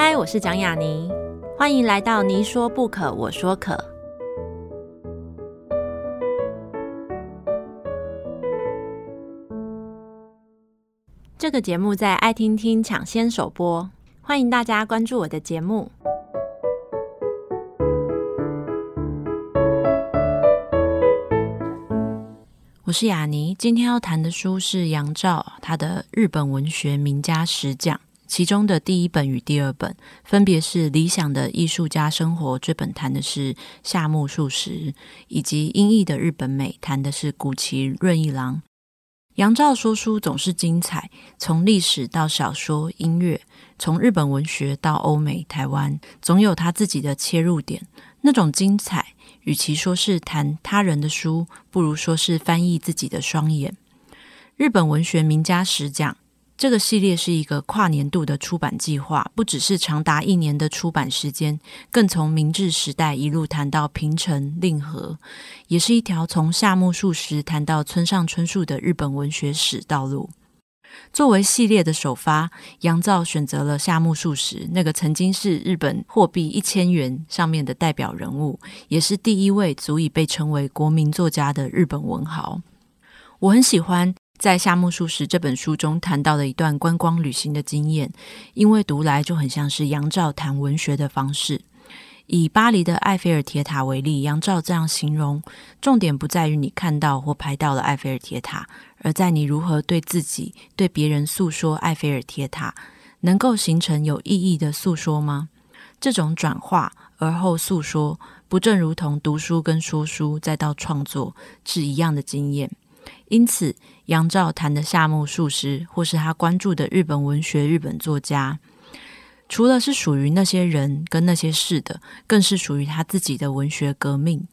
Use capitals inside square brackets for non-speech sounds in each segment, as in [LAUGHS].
嗨，我是蒋雅妮，欢迎来到你说不可，我说可。这个节目在爱听听抢先首播，欢迎大家关注我的节目。我是雅妮，今天要谈的书是杨照他的日本文学名家十讲，其中的第一本与第二本分别是《理想的艺术家生活》，这本谈的是夏目漱石，以及《阴翳的日本美》，谈的是谷崎润一郎。杨照说书总是精彩，从历史到小说、音乐，从日本文学到欧美、台湾，总有他自己的切入点，那种精彩。与其说是谈他人的书，不如说是翻译自己的双眼。日本文学名家十讲这个系列是一个跨年度的出版计划，不只是长达一年的出版时间，更从明治时代一路谈到平成令和，也是一条从夏目漱石谈到村上春树的日本文学史道路。作为系列的首发，杨照选择了夏目漱石，那个曾经是日本货币一千元上面的代表人物，也是第一位足以被称为国民作家的日本文豪。我很喜欢在夏目漱石这本书中谈到的一段观光旅行的经验，因为读来就很像是杨照谈文学的方式。以巴黎的埃菲尔铁塔为例，杨照这样形容：重点不在于你看到或拍到了埃菲尔铁塔，而在你如何对自己、对别人诉说埃菲尔铁塔，能够形成有意义的诉说吗？这种转化而后诉说，不正如同读书跟说书再到创作是一样的经验。因此，杨照谈的夏目漱石，或是他关注的日本文学、日本作家。除了是属于那些人跟那些事的，更是属于他自己的文学革命。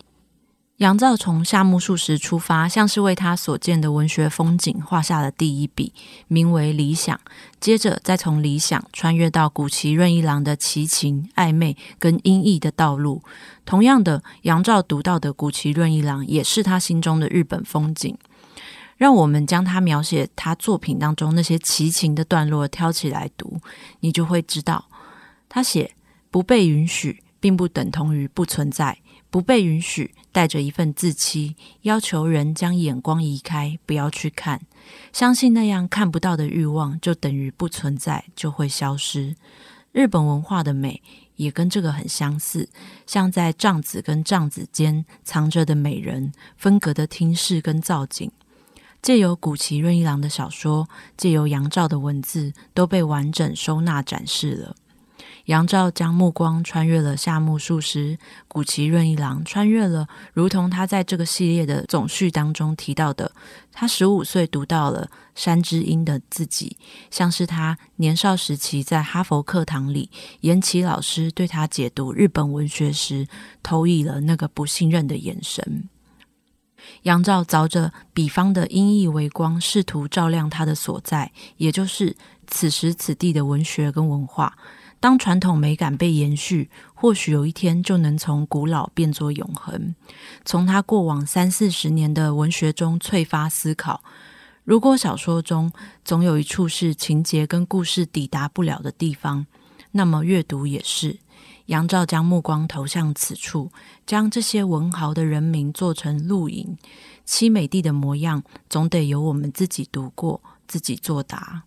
杨照从夏目漱石出发，像是为他所见的文学风景画下了第一笔，名为理想。接着再从理想穿越到谷崎润一郎的奇情暧昧跟阴翳的道路。同样的，杨照读到的谷崎润一郎，也是他心中的日本风景。让我们将他描写他作品当中那些奇情的段落挑起来读，你就会知道，他写不被允许，并不等同于不存在。不被允许带着一份自欺，要求人将眼光移开，不要去看，相信那样看不到的欲望就等于不存在，就会消失。日本文化的美也跟这个很相似，像在帐子跟帐子间藏着的美人，分隔的厅室跟造景。借由古崎润一郎的小说，借由杨照的文字，都被完整收纳展示了。杨照将目光穿越了夏目漱石、谷崎润一郎，穿越了，如同他在这个系列的总序当中提到的，他十五岁读到了山之音的自己，像是他年少时期在哈佛课堂里，岩崎老师对他解读日本文学时，投以了那个不信任的眼神。杨照凿着彼方的阴翳微光，试图照亮他的所在，也就是此时此地的文学跟文化。当传统美感被延续，或许有一天就能从古老变作永恒。从他过往三四十年的文学中催发思考：如果小说中总有一处是情节跟故事抵达不了的地方，那么阅读也是。杨照将目光投向此处，将这些文豪的人名做成录影，凄美地的模样，总得由我们自己读过，自己作答。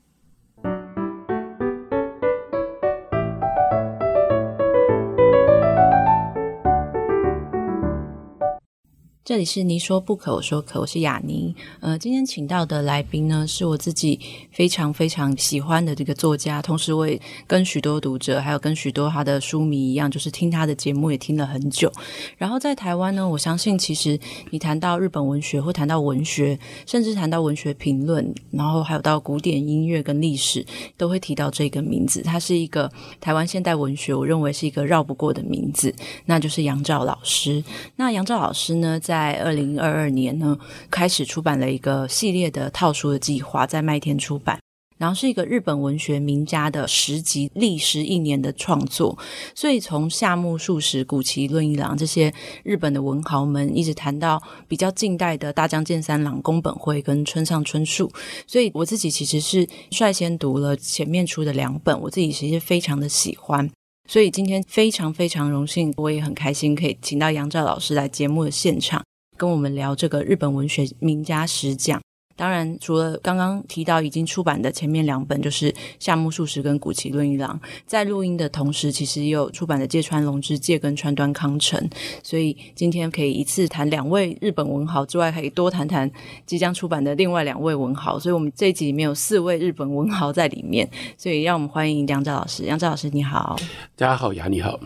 这里是你说不可，我说可，我是雅妮。呃，今天请到的来宾呢，是我自己非常非常喜欢的这个作家，同时我也跟许多读者，还有跟许多他的书迷一样，就是听他的节目也听了很久。然后在台湾呢，我相信其实你谈到日本文学，或谈到文学，甚至谈到文学评论，然后还有到古典音乐跟历史，都会提到这个名字。他是一个台湾现代文学，我认为是一个绕不过的名字，那就是杨照老师。那杨照老师呢，在在二零二二年呢，开始出版了一个系列的套书的计划，在麦田出版。然后是一个日本文学名家的十集历时一年的创作，所以从夏目漱石、谷崎润一郎这些日本的文豪们，一直谈到比较近代的大江健三郎、宫本辉跟村上春树，所以我自己其实是率先读了前面出的两本，我自己其实非常的喜欢，所以今天非常非常荣幸，我也很开心可以请到杨照老师来节目的现场，跟我们聊这个日本文学名家十讲。当然，除了刚刚提到已经出版的前面两本，就是夏目漱石跟谷崎润一郎，在录音的同时，其实也有出版的芥川龙之介跟川端康成。所以今天可以一次谈两位日本文豪之外，可以多谈谈即将出版的另外两位文豪。所以我们这一集里面有四位日本文豪在里面，所以让我们欢迎杨照老师。杨照老师，你好。大家好，雅你好。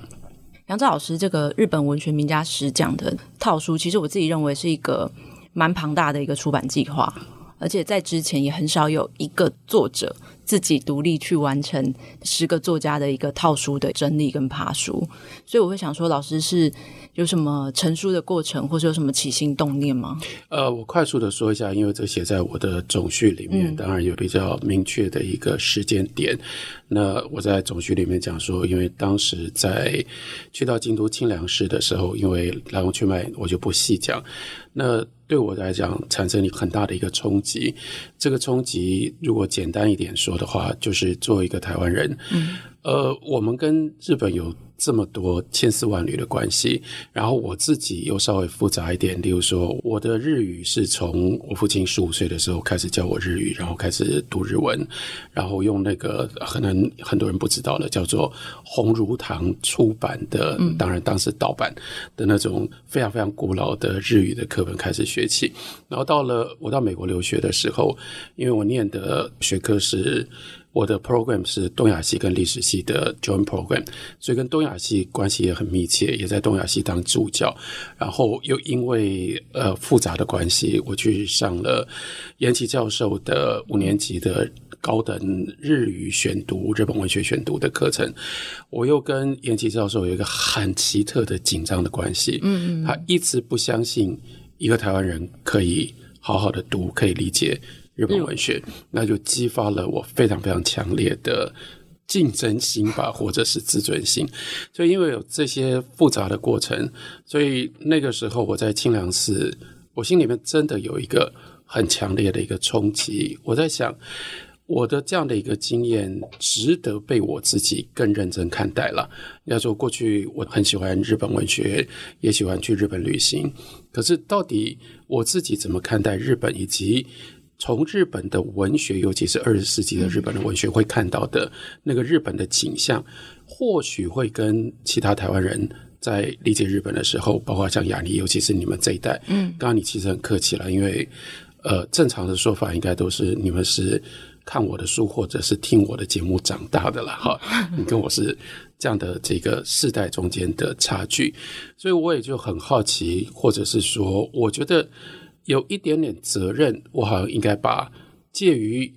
杨照老师，这个日本文学名家十讲的套书，其实我自己认为是一个蛮庞大的一个出版计划。而且在之前也很少有一个作者自己独立去完成十个作家的一个套书的整理跟爬书，所以我会想说，老师是有什么成书的过程，或者有什么起心动念吗？呃，我快速的说一下，因为这写在我的总序里面，当然有比较明确的一个时间点。嗯、那我在总序里面讲说，因为当时在去到京都清凉寺的时候，因为来龙去脉我就不细讲。那对我来讲，产生了很大的一个冲击。这个冲击，如果简单一点说的话，就是作为一个台湾人，嗯，呃，我们跟日本有。这么多千丝万缕的关系，然后我自己又稍微复杂一点。例如说，我的日语是从我父亲十五岁的时候开始教我日语，然后开始读日文，然后用那个可能很多人不知道的叫做红如堂出版的，嗯、当然当时盗版的那种非常非常古老的日语的课本开始学起。然后到了我到美国留学的时候，因为我念的学科是。我的 program 是东亚系跟历史系的 joint program，所以跟东亚系关系也很密切，也在东亚系当助教。然后又因为呃复杂的关系，我去上了延吉教授的五年级的高等日语选读、日本文学选读的课程。我又跟延吉教授有一个很奇特的紧张的关系，嗯嗯，他一直不相信一个台湾人可以好好的读，可以理解。日本文学，那就激发了我非常非常强烈的竞争心吧，或者是自尊心。所以因为有这些复杂的过程，所以那个时候我在清凉寺，我心里面真的有一个很强烈的一个冲击。我在想，我的这样的一个经验值得被我自己更认真看待了。要说过去我很喜欢日本文学，也喜欢去日本旅行，可是到底我自己怎么看待日本，以及从日本的文学，尤其是二十世纪的日本的文学，会看到的那个日本的景象，或许会跟其他台湾人在理解日本的时候，包括像雅尼，尤其是你们这一代，嗯，刚刚你其实很客气了，因为呃，正常的说法应该都是你们是看我的书或者是听我的节目长大的了哈，[LAUGHS] 你跟我是这样的这个世代中间的差距，所以我也就很好奇，或者是说，我觉得。有一点点责任，我好像应该把介于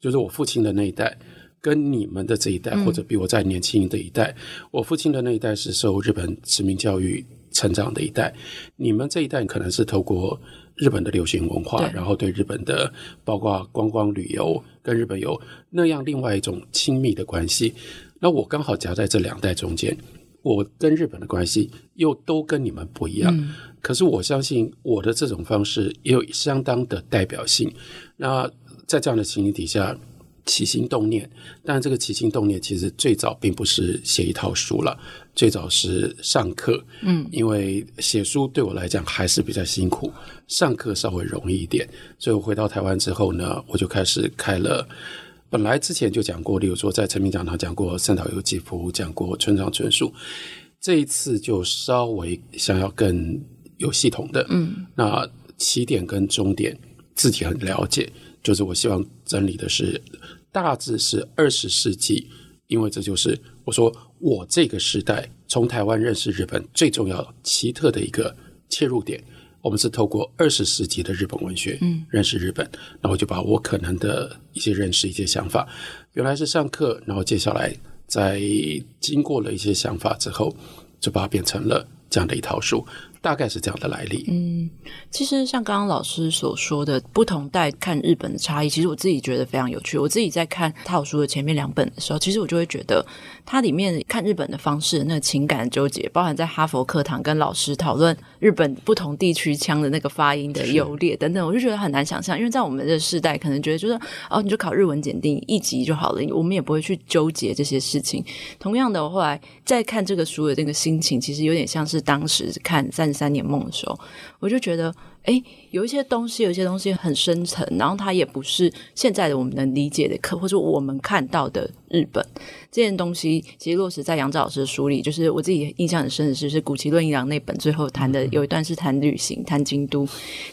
就是我父亲的那一代，跟你们的这一代，或者比我再年轻的一代，嗯、我父亲的那一代是受日本殖民教育成长的一代，你们这一代可能是透过日本的流行文化，然后对日本的包括观光旅游跟日本有那样另外一种亲密的关系，那我刚好夹在这两代中间。我跟日本的关系又都跟你们不一样，嗯、可是我相信我的这种方式也有相当的代表性。那在这样的情形底下，起心动念，但这个起心动念其实最早并不是写一套书了，最早是上课。嗯，因为写书对我来讲还是比较辛苦，上课稍微容易一点。所以我回到台湾之后呢，我就开始开了。本来之前就讲过，例如说在成品讲堂讲过三岛由纪夫，讲过村上春树，这一次就稍微想要更有系统的，嗯，那起点跟终点自己很了解，就是我希望整理的是大致是二十世纪，因为这就是我说我这个时代从台湾认识日本最重要奇特的一个切入点。我们是透过二十世纪的日本文学，嗯，认识日本，然后就把我可能的一些认识、一些想法，原来是上课，然后接下来在经过了一些想法之后，就把它变成了这样的一套书。大概是这样的来历。嗯，其实像刚刚老师所说的，不同代看日本的差异，其实我自己觉得非常有趣。我自己在看套书的前面两本的时候，其实我就会觉得，它里面看日本的方式，那个情感的纠结，包含在哈佛课堂跟老师讨论日本不同地区腔的那个发音的优劣等等，我就觉得很难想象。因为在我们的世代，可能觉得就是哦，你就考日文检定一级就好了，我们也不会去纠结这些事情。同样的，我后来在看这个书的这个心情，其实有点像是当时看《三十三年梦》的时候，我就觉得，哎，有一些东西，有一些东西很深层，然后它也不是现在的我们能理解的课，或者我们看到的日本这件东西，其实落实在杨照老师的书里，就是我自己印象很深的是，是古奇论一郎那本最后谈的有一段是谈旅行，谈京都，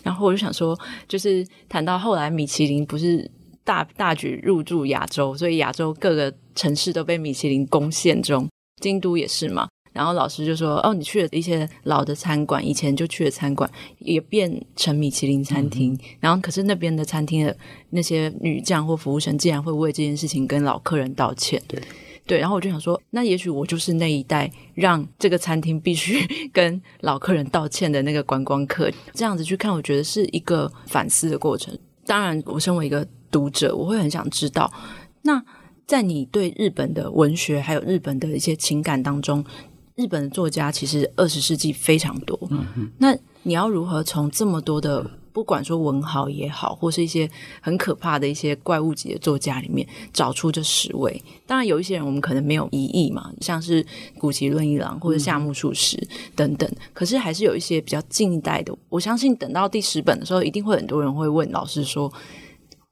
然后我就想说，就是谈到后来米其林不是大大举入驻亚洲，所以亚洲各个城市都被米其林攻陷中，京都也是嘛。然后老师就说：“哦，你去了一些老的餐馆，以前就去的餐馆也变成米其林餐厅。嗯、然后，可是那边的餐厅的那些女将或服务生，竟然会为这件事情跟老客人道歉。对，对。然后我就想说，那也许我就是那一代让这个餐厅必须 [LAUGHS] 跟老客人道歉的那个观光客。这样子去看，我觉得是一个反思的过程。当然，我身为一个读者，我会很想知道，那在你对日本的文学还有日本的一些情感当中。”日本的作家其实二十世纪非常多，嗯，那你要如何从这么多的，不管说文豪也好，或是一些很可怕的一些怪物级的作家里面找出这十位？当然有一些人我们可能没有疑义嘛，像是谷崎润一郎或者夏目漱石等等，可是还是有一些比较近代的。我相信等到第十本的时候，一定会很多人会问老师说，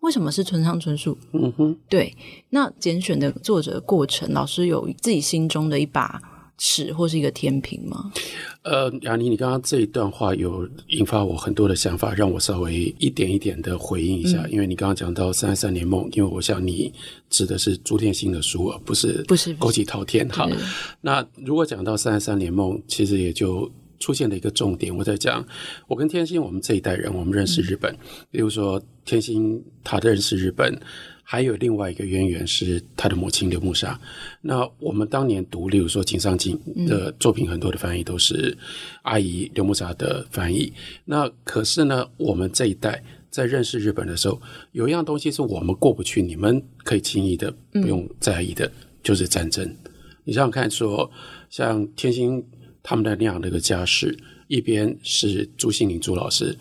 为什么是村上春树？嗯哼，对，那拣选的作者的过程，老师有自己心中的一把。尺或是一个天平吗？呃，雅妮，你刚刚这一段话有引发我很多的想法，让我稍微一点一点的回应一下。嗯、因为你刚刚讲到《三十三年梦》，因为我想你指的是朱天心的书，而不是不是枸杞滔天哈。那如果讲到《三十三年梦》，其实也就出现了一个重点。我在讲，我跟天心，我们这一代人，我们认识日本，嗯、比如说天心，他的认识日本。还有另外一个渊源是他的母亲刘木沙。那我们当年读，例如说井上靖的作品，很多的翻译都是阿姨刘木沙的翻译。那可是呢，我们这一代在认识日本的时候，有一样东西是我们过不去，你们可以轻易的不用在意的，就是战争。你想想看，说像天心他们的那样的一个家世，一边是朱心凌朱老师。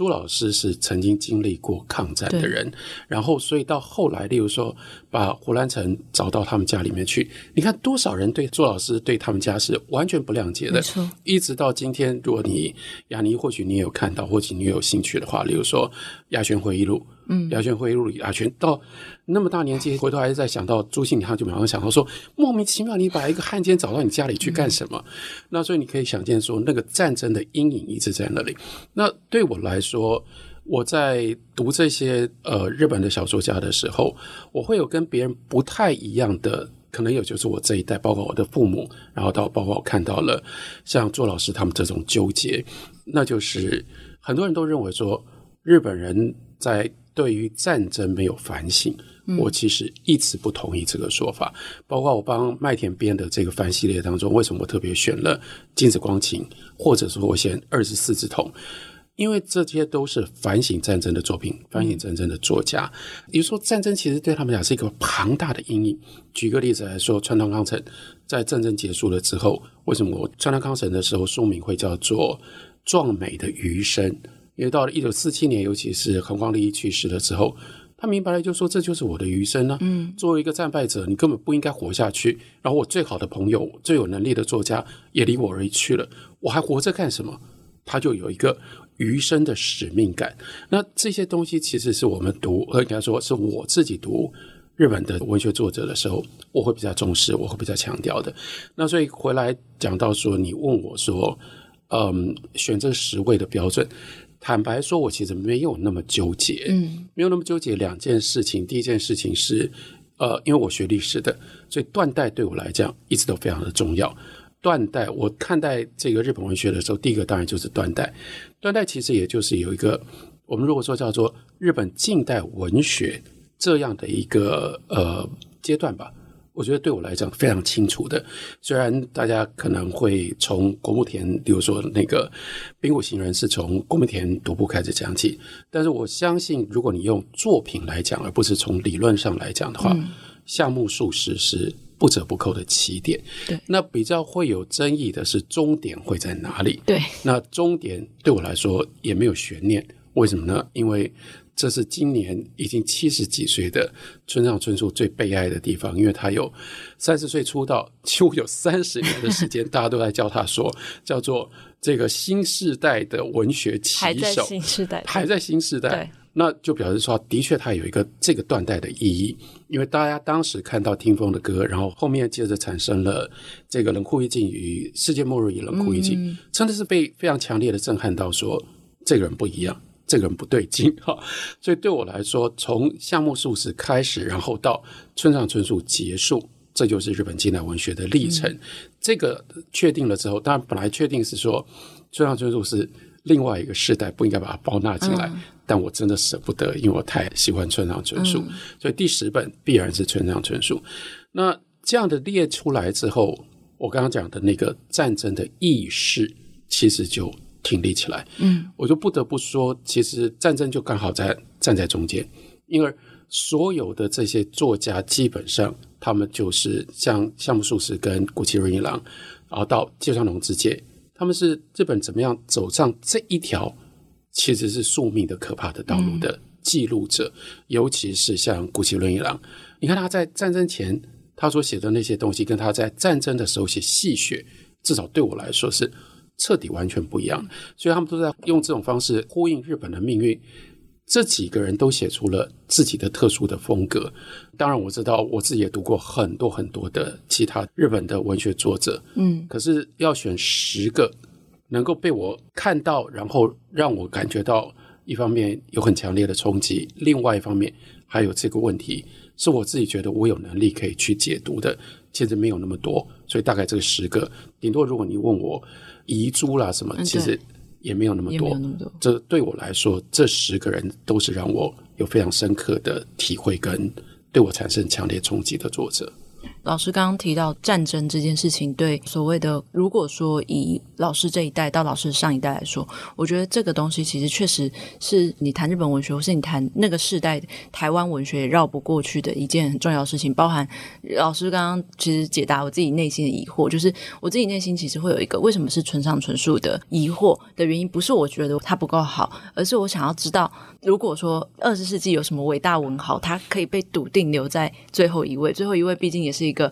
朱老师是曾经经历过抗战的人，然后所以到后来，例如说把胡兰成找到他们家里面去，你看多少人对朱老师对他们家是完全不谅解的，一直到今天，如果你雅尼或许你也有看到，或许你有兴趣的话，例如说《亚轩回忆录》。嗯，《鸭川回忆录》里，鸭川到那么大年纪，[LAUGHS] 回头还是在想到朱信，他就马上想到说，莫名其妙，你把一个汉奸找到你家里去干什么？嗯、那所以你可以想见说，那个战争的阴影一直在那里。那对我来说，我在读这些呃日本的小说家的时候，我会有跟别人不太一样的，可能有就是我这一代，包括我的父母，然后到包括我看到了像朱老师他们这种纠结，那就是很多人都认为说日本人在。对于战争没有反省，我其实一直不同意这个说法。嗯、包括我帮麦田编的这个番系列当中，为什么我特别选了金子光晴，或者说我选二十四之瞳？因为这些都是反省战争的作品，反省战争的作家。比如说，战争其实对他们讲是一个庞大的阴影。举个例子来说，川端康成在战争结束了之后，为什么我川端康成的时候书名会叫做《壮美的余生》？因为到了一九四七年，尤其是横光利益去世了之后，他明白了，就说这就是我的余生呢、啊。嗯，作为一个战败者，你根本不应该活下去。然后我最好的朋友、最有能力的作家也离我而去了，我还活着干什么？他就有一个余生的使命感。那这些东西其实是我们读，应该说是我自己读日本的文学作者的时候，我会比较重视，我会比较强调的。那所以回来讲到说，你问我说，嗯，选这十位的标准。坦白说，我其实没有那么纠结，嗯，没有那么纠结两件事情。第一件事情是，呃，因为我学历史的，所以断代对我来讲一直都非常的重要。断代，我看待这个日本文学的时候，第一个当然就是断代。断代其实也就是有一个，我们如果说叫做日本近代文学这样的一个呃阶段吧。我觉得对我来讲非常清楚的。虽然大家可能会从国木田，比如说那个冰谷行人是从国木田独步开始讲起，但是我相信，如果你用作品来讲，而不是从理论上来讲的话，嗯、夏目漱石是不折不扣的起点。对，那比较会有争议的是终点会在哪里？对，那终点对我来说也没有悬念。为什么呢？因为这是今年已经七十几岁的村上春树最悲哀的地方，因为他有三十岁出道，几乎有三十年的时间，[LAUGHS] 大家都在叫他说，叫做这个新时代的文学旗手，还在新时代，还在新世代，那就表示说，的确他有一个这个断代的意义，因为大家当时看到听风的歌，然后后面接着产生了这个冷酷意境与世界末日与冷酷意境，嗯、真的是被非常强烈的震撼到说，说这个人不一样。这个人不对劲 [LAUGHS] 哈，所以对我来说，从夏目漱石开始，然后到村上春树结束，这就是日本近代文学的历程。嗯、这个确定了之后，当然本来确定是说村上春树是另外一个世代，不应该把它包纳进来。嗯、但我真的舍不得，因为我太喜欢村上春树，嗯、所以第十本必然是村上春树。那这样的列出来之后，我刚刚讲的那个战争的意识，其实就。挺立起来，嗯，我就不得不说，其实战争就刚好在站在中间，因为所有的这些作家基本上，他们就是像夏目漱石跟谷崎润一郎，然后到芥川龙之介，他们是日本怎么样走上这一条其实是宿命的可怕的道路的记录者，嗯、尤其是像谷崎润一郎，你看他在战争前他所写的那些东西，跟他在战争的时候写戏谑，至少对我来说是。彻底完全不一样，所以他们都在用这种方式呼应日本的命运。这几个人都写出了自己的特殊的风格。当然，我知道我自己也读过很多很多的其他日本的文学作者，嗯，可是要选十个能够被我看到，然后让我感觉到一方面有很强烈的冲击，另外一方面还有这个问题是我自己觉得我有能力可以去解读的，其实没有那么多。所以大概这个十个，顶多如果你问我。遗珠啦，什么其实也没有那么多。多这对我来说，这十个人都是让我有非常深刻的体会，跟对我产生强烈冲击的作者。老师刚刚提到战争这件事情，对所谓的如果说以老师这一代到老师上一代来说，我觉得这个东西其实确实是你谈日本文学，或是你谈那个世代台湾文学也绕不过去的一件很重要的事情。包含老师刚刚其实解答我自己内心的疑惑，就是我自己内心其实会有一个为什么是村上春树的疑惑的原因，不是我觉得他不够好，而是我想要知道，如果说二十世纪有什么伟大文豪，他可以被笃定留在最后一位，最后一位毕竟也是。一个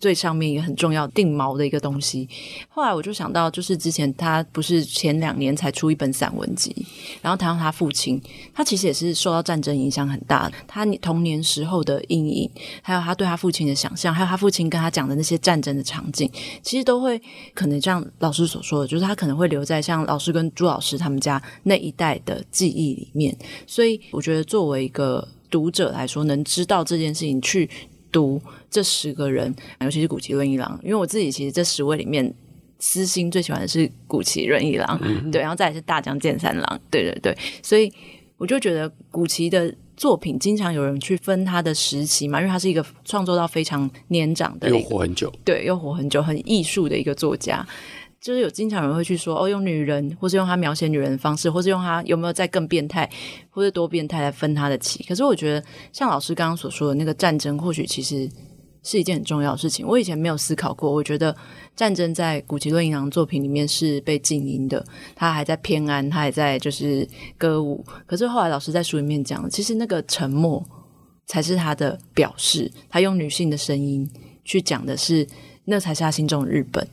最上面一个很重要定锚的一个东西。后来我就想到，就是之前他不是前两年才出一本散文集，然后谈到他父亲，他其实也是受到战争影响很大的。他童年时候的阴影，还有他对他父亲的想象，还有他父亲跟他讲的那些战争的场景，其实都会可能像老师所说的，就是他可能会留在像老师跟朱老师他们家那一代的记忆里面。所以我觉得，作为一个读者来说，能知道这件事情去。读这十个人，尤其是古奇润一郎，因为我自己其实这十位里面，私心最喜欢的是古奇润一郎，嗯、对，然后再来是大江健三郎，对对对，所以我就觉得古奇的作品经常有人去分他的时期嘛，因为他是一个创作到非常年长的，又活很久，对，又活很久，很艺术的一个作家。就是有经常有人会去说哦，用女人，或是用他描写女人的方式，或是用他有没有再更变态，或者多变态来分他的期。可是我觉得，像老师刚刚所说的那个战争，或许其实是一件很重要的事情。我以前没有思考过，我觉得战争在谷崎润一郎作品里面是被静音的，他还在偏安，他还在就是歌舞。可是后来老师在书里面讲，其实那个沉默才是他的表示，他用女性的声音去讲的是，那才是他心中的日本。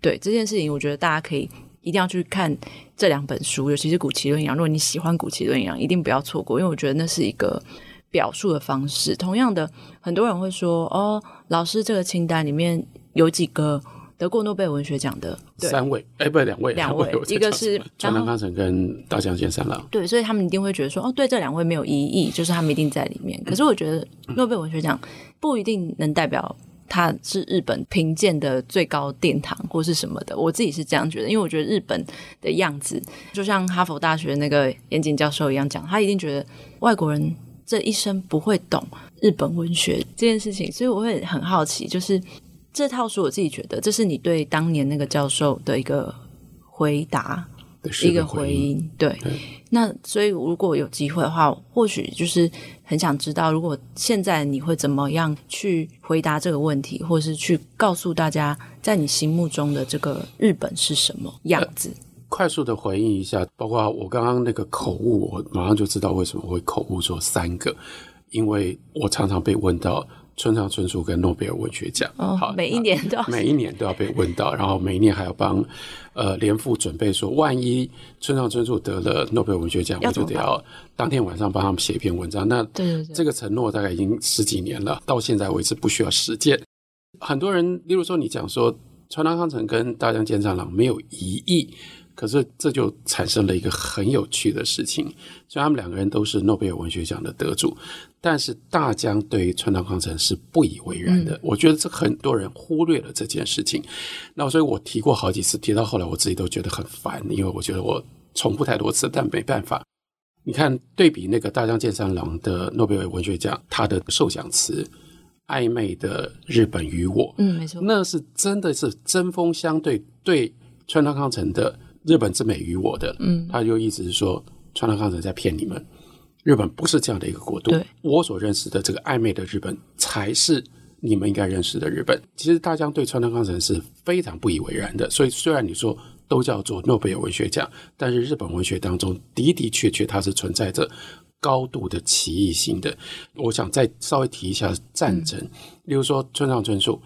对这件事情，我觉得大家可以一定要去看这两本书，尤其是古奇论一郎。如果你喜欢古奇论一郎，一定不要错过，因为我觉得那是一个表述的方式。同样的，很多人会说：“哦，老师这个清单里面有几个得过诺贝尔文学奖的？”三位，哎，不是两位，两位，一个是川端康成跟大江健三郎。对，所以他们一定会觉得说：“哦，对，这两位没有异议，就是他们一定在里面。”可是我觉得诺贝尔文学奖不一定能代表。它是日本评鉴的最高殿堂，或是什么的，我自己是这样觉得，因为我觉得日本的样子，就像哈佛大学那个严谨教授一样讲，他一定觉得外国人这一生不会懂日本文学这件事情，所以我会很好奇，就是这套书我自己觉得，这是你对当年那个教授的一个回答，一个回应。对，对，那所以如果有机会的话，或许就是很想知道，如果现在你会怎么样去回答这个问题，或是去告诉大家，在你心目中的这个日本是什么样子？呃快速的回应一下，包括我刚刚那个口误，我马上就知道为什么会口误说三个，因为我常常被问到村上春树跟诺贝尔文学奖，哦、好，每一年都要 [LAUGHS] 每一年都要被问到，然后每一年还要帮呃连副准备说，万一村上春树得了诺贝尔文学奖，我就得要当天晚上帮他们写一篇文章。那对对对，这个承诺大概已经十几年了，到现在为止不需要实践。很多人，例如说你讲说川端康成跟大江健三郎没有疑义。可是这就产生了一个很有趣的事情，虽然他们两个人都是诺贝尔文学奖的得主，但是大江对于川端康成是不以为然的。嗯、我觉得这很多人忽略了这件事情。那所以我提过好几次，提到后来我自己都觉得很烦，因为我觉得我重复太多次，但没办法。你看，对比那个大江健三郎的诺贝尔文学奖，他的受奖词《暧昧的日本与我》，嗯，没错，那是真的是针锋相对，对川端康成的。日本之美于我的，嗯，他就意思是说，川端康成在骗你们，日本不是这样的一个国度。我所认识的这个暧昧的日本，才是你们应该认识的日本。其实大家对川端康成是非常不以为然的。所以虽然你说都叫做诺贝尔文学奖，但是日本文学当中的的确确它是存在着高度的歧义性的。我想再稍微提一下战争，嗯、例如说村上春树，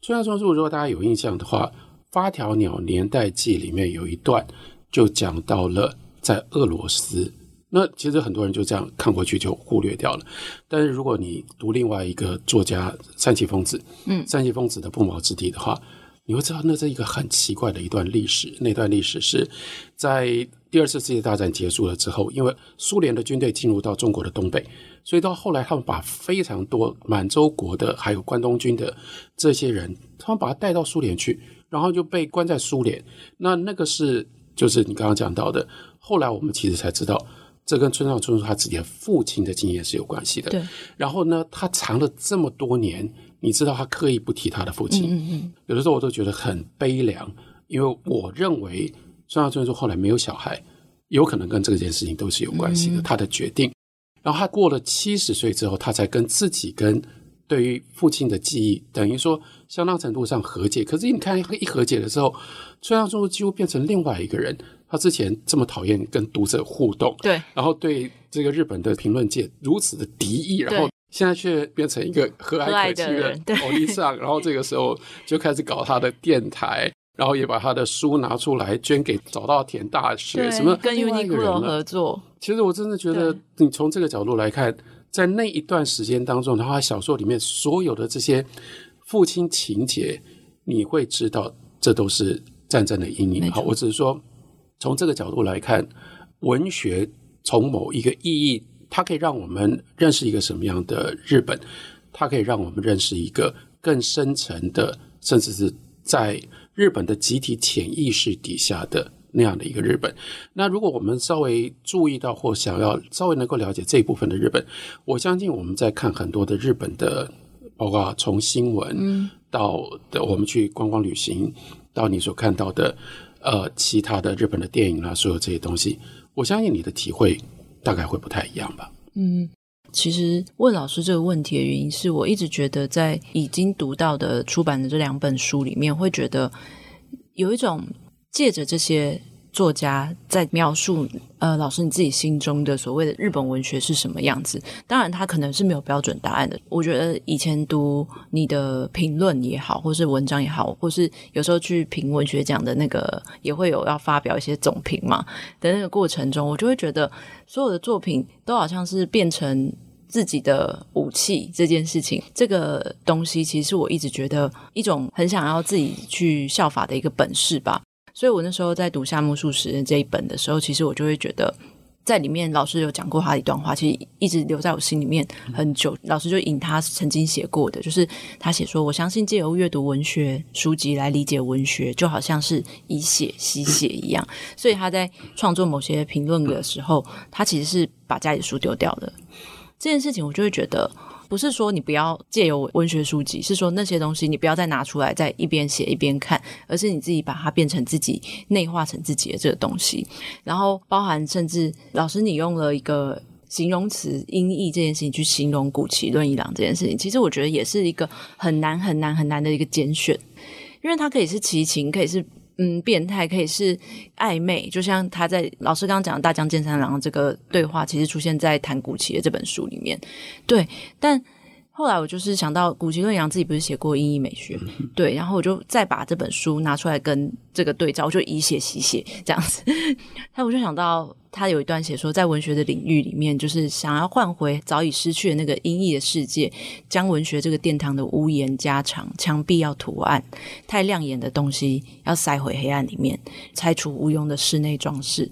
村上春树如果大家有印象的话。《发条鸟年代记》里面有一段就讲到了在俄罗斯，那其实很多人就这样看过去就忽略掉了。但是如果你读另外一个作家三崎丰子，嗯，三崎丰子的《不毛之地》的话，你会知道那是一个很奇怪的一段历史。那段历史是在第二次世界大战结束了之后，因为苏联的军队进入到中国的东北，所以到后来他们把非常多满洲国的还有关东军的这些人，他们把他带到苏联去。然后就被关在苏联，那那个是就是你刚刚讲到的。后来我们其实才知道，这跟村上春树他自己的父亲的经验是有关系的。对。然后呢，他藏了这么多年，你知道他刻意不提他的父亲。嗯嗯。有的时候我都觉得很悲凉，因为我认为村上春树后来没有小孩，有可能跟这件事情都是有关系的。嗯。他的决定，然后他过了七十岁之后，他才跟自己跟。对于父亲的记忆，等于说相当程度上和解。可是你看一和解的时候，村上春树几乎变成另外一个人。他之前这么讨厌跟读者互动，对，然后对这个日本的评论界如此的敌意，然后现在却变成一个和蔼可亲的欧丽上。然后这个时候就开始搞他的电台，然后也把他的书拿出来捐给早稻田大学，什么跟 Uniqlo 合作。其实我真的觉得，你从这个角度来看。在那一段时间当中，然后他小说里面所有的这些父亲情节，你会知道这都是战争的阴影。好，我只是说从这个角度来看，文学从某一个意义，它可以让我们认识一个什么样的日本，它可以让我们认识一个更深层的，甚至是在日本的集体潜意识底下的。那样的一个日本，那如果我们稍微注意到或想要稍微能够了解这一部分的日本，我相信我们在看很多的日本的，包括从新闻到的我们去观光旅行，到你所看到的呃其他的日本的电影啊，所有这些东西，我相信你的体会大概会不太一样吧。嗯，其实问老师这个问题的原因是我一直觉得在已经读到的出版的这两本书里面，会觉得有一种。借着这些作家在描述，呃，老师你自己心中的所谓的日本文学是什么样子？当然，他可能是没有标准答案的。我觉得以前读你的评论也好，或是文章也好，或是有时候去评文学奖的那个，也会有要发表一些总评嘛的那个过程中，我就会觉得所有的作品都好像是变成自己的武器。这件事情，这个东西，其实我一直觉得一种很想要自己去效法的一个本事吧。所以我那时候在读夏目漱石这一本的时候，其实我就会觉得，在里面老师有讲过他一段话，其实一直留在我心里面很久。老师就引他曾经写过的，就是他写说：“我相信借由阅读文学书籍来理解文学，就好像是以血吸血一样。”所以他在创作某些评论的时候，他其实是把家里书丢掉的。这件事情，我就会觉得，不是说你不要借由文学书籍，是说那些东西你不要再拿出来，再一边写一边看，而是你自己把它变成自己内化成自己的这个东西。然后包含甚至老师你用了一个形容词音译这件事情去形容谷崎润一郎这件事情，其实我觉得也是一个很难很难很难的一个拣选，因为它可以是奇情，可以是。嗯，变态可以是暧昧，就像他在老师刚刚讲的大江健三郎这个对话，其实出现在谈谷崎的这本书里面。对，但后来我就是想到谷崎润一郎自己不是写过《音译美学》，对，然后我就再把这本书拿出来跟这个对照，我就以写习写这样子。那我就想到。他有一段写说，在文学的领域里面，就是想要换回早已失去的那个音译的世界，将文学这个殿堂的屋檐加长，墙壁要图案，太亮眼的东西要塞回黑暗里面，拆除无用的室内装饰。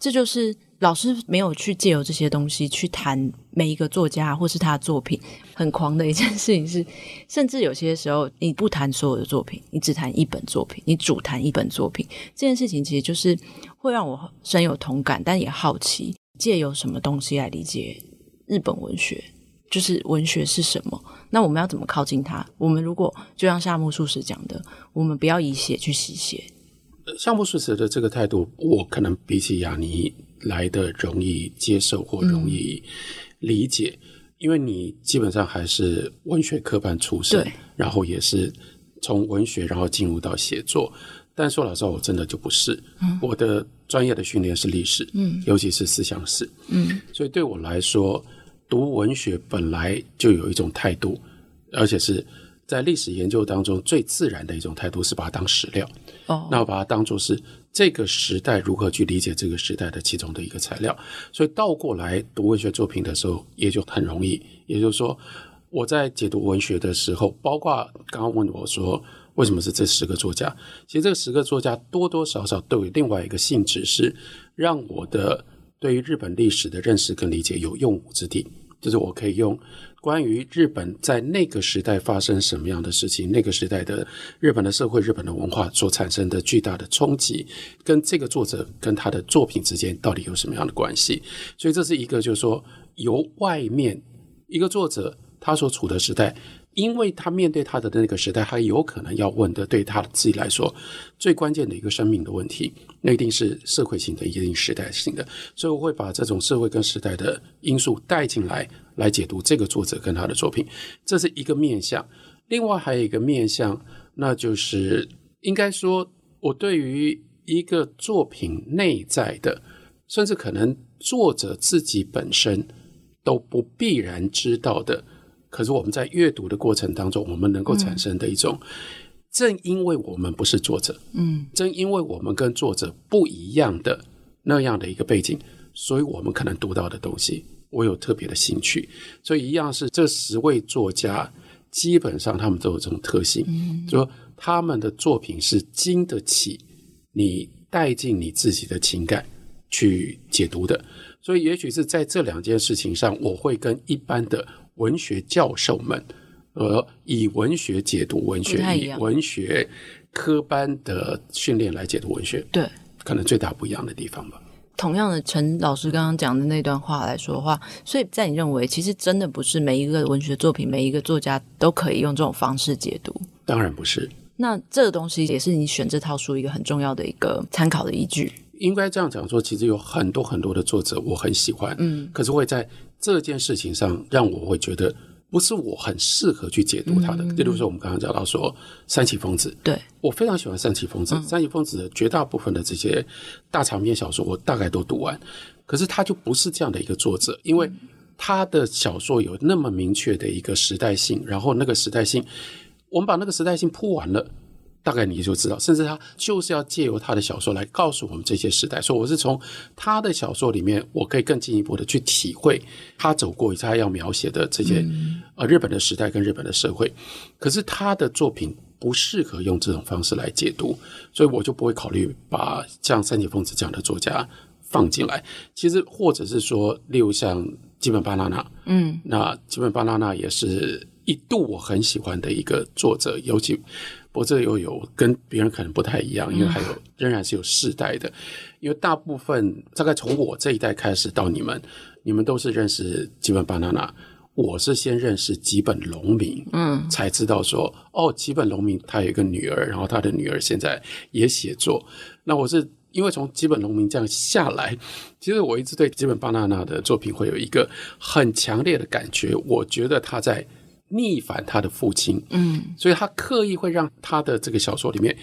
这就是老师没有去借由这些东西去谈每一个作家或是他的作品，很狂的一件事情是，甚至有些时候你不谈所有的作品，你只谈一本作品，你主谈一本作品，这件事情其实就是会让我深有同感，但也好奇借由什么东西来理解日本文学，就是文学是什么？那我们要怎么靠近它？我们如果就像夏目漱石讲的，我们不要以血去洗血。夏目漱石的这个态度，我可能比起亚妮来的容易接受或容易理解，嗯、因为你基本上还是文学科班出身，然后也是从文学然后进入到写作。但说老实话，我真的就不是，嗯、我的专业的训练是历史，嗯，尤其是思想史，嗯，所以对我来说，读文学本来就有一种态度，而且是在历史研究当中最自然的一种态度，是把它当史料。哦，那我把它当做是这个时代如何去理解这个时代的其中的一个材料，所以倒过来读文学作品的时候也就很容易。也就是说，我在解读文学的时候，包括刚刚问我说为什么是这十个作家，其实这十个作家多多少少都有另外一个性质，是让我的对于日本历史的认识跟理解有用武之地，就是我可以用。关于日本在那个时代发生什么样的事情，那个时代的日本的社会、日本的文化所产生的巨大的冲击，跟这个作者跟他的作品之间到底有什么样的关系？所以这是一个，就是说由外面一个作者他所处的时代。因为他面对他的那个时代，他有可能要问的，对他自己来说最关键的一个生命的问题，那一定是社会性的，一定时代性的。所以我会把这种社会跟时代的因素带进来，来解读这个作者跟他的作品。这是一个面向。另外还有一个面向，那就是应该说，我对于一个作品内在的，甚至可能作者自己本身都不必然知道的。可是我们在阅读的过程当中，我们能够产生的一种，嗯、正因为我们不是作者，嗯，正因为我们跟作者不一样的那样的一个背景，所以我们可能读到的东西，我有特别的兴趣。所以一样是这十位作家，基本上他们都有这种特性，嗯，就说他们的作品是经得起你带进你自己的情感去解读的。所以也许是在这两件事情上，我会跟一般的。文学教授们，而，以文学解读文学，以文学科班的训练来解读文学，对，可能最大不一样的地方吧。同样的，陈老师刚刚讲的那段话来说的话，所以在你认为，其实真的不是每一个文学作品，每一个作家都可以用这种方式解读。当然不是。那这个东西也是你选这套书一个很重要的一个参考的依据。应该这样讲说，其实有很多很多的作者我很喜欢，嗯，可是会在。这件事情上，让我会觉得不是我很适合去解读它的。例如说，我们刚刚讲到说三崎丰子，对，我非常喜欢三崎丰子。嗯、山崎丰子的绝大部分的这些大长篇小说，我大概都读完。可是他就不是这样的一个作者，因为他的小说有那么明确的一个时代性，然后那个时代性，我们把那个时代性铺完了。大概你就知道，甚至他就是要借由他的小说来告诉我们这些时代。所以我是从他的小说里面，我可以更进一步的去体会他走过他要描写的这些呃日本的时代跟日本的社会。可是他的作品不适合用这种方式来解读，所以我就不会考虑把像三井丰子这样的作家放进来。其实或者是说，例如像基本巴娜娜，嗯，那基本巴娜娜也是一度我很喜欢的一个作者，尤其。我这又有跟别人可能不太一样，因为还有仍然是有世代的，因为大部分大概从我这一代开始到你们，你们都是认识吉本巴娜娜，我是先认识吉本龙明，嗯，才知道说，哦，吉本龙明他有一个女儿，然后他的女儿现在也写作。那我是因为从吉本龙明这样下来，其实我一直对吉本巴娜娜的作品会有一个很强烈的感觉，我觉得他在逆反他的父亲，嗯，所以他刻意会让他的这个小说里面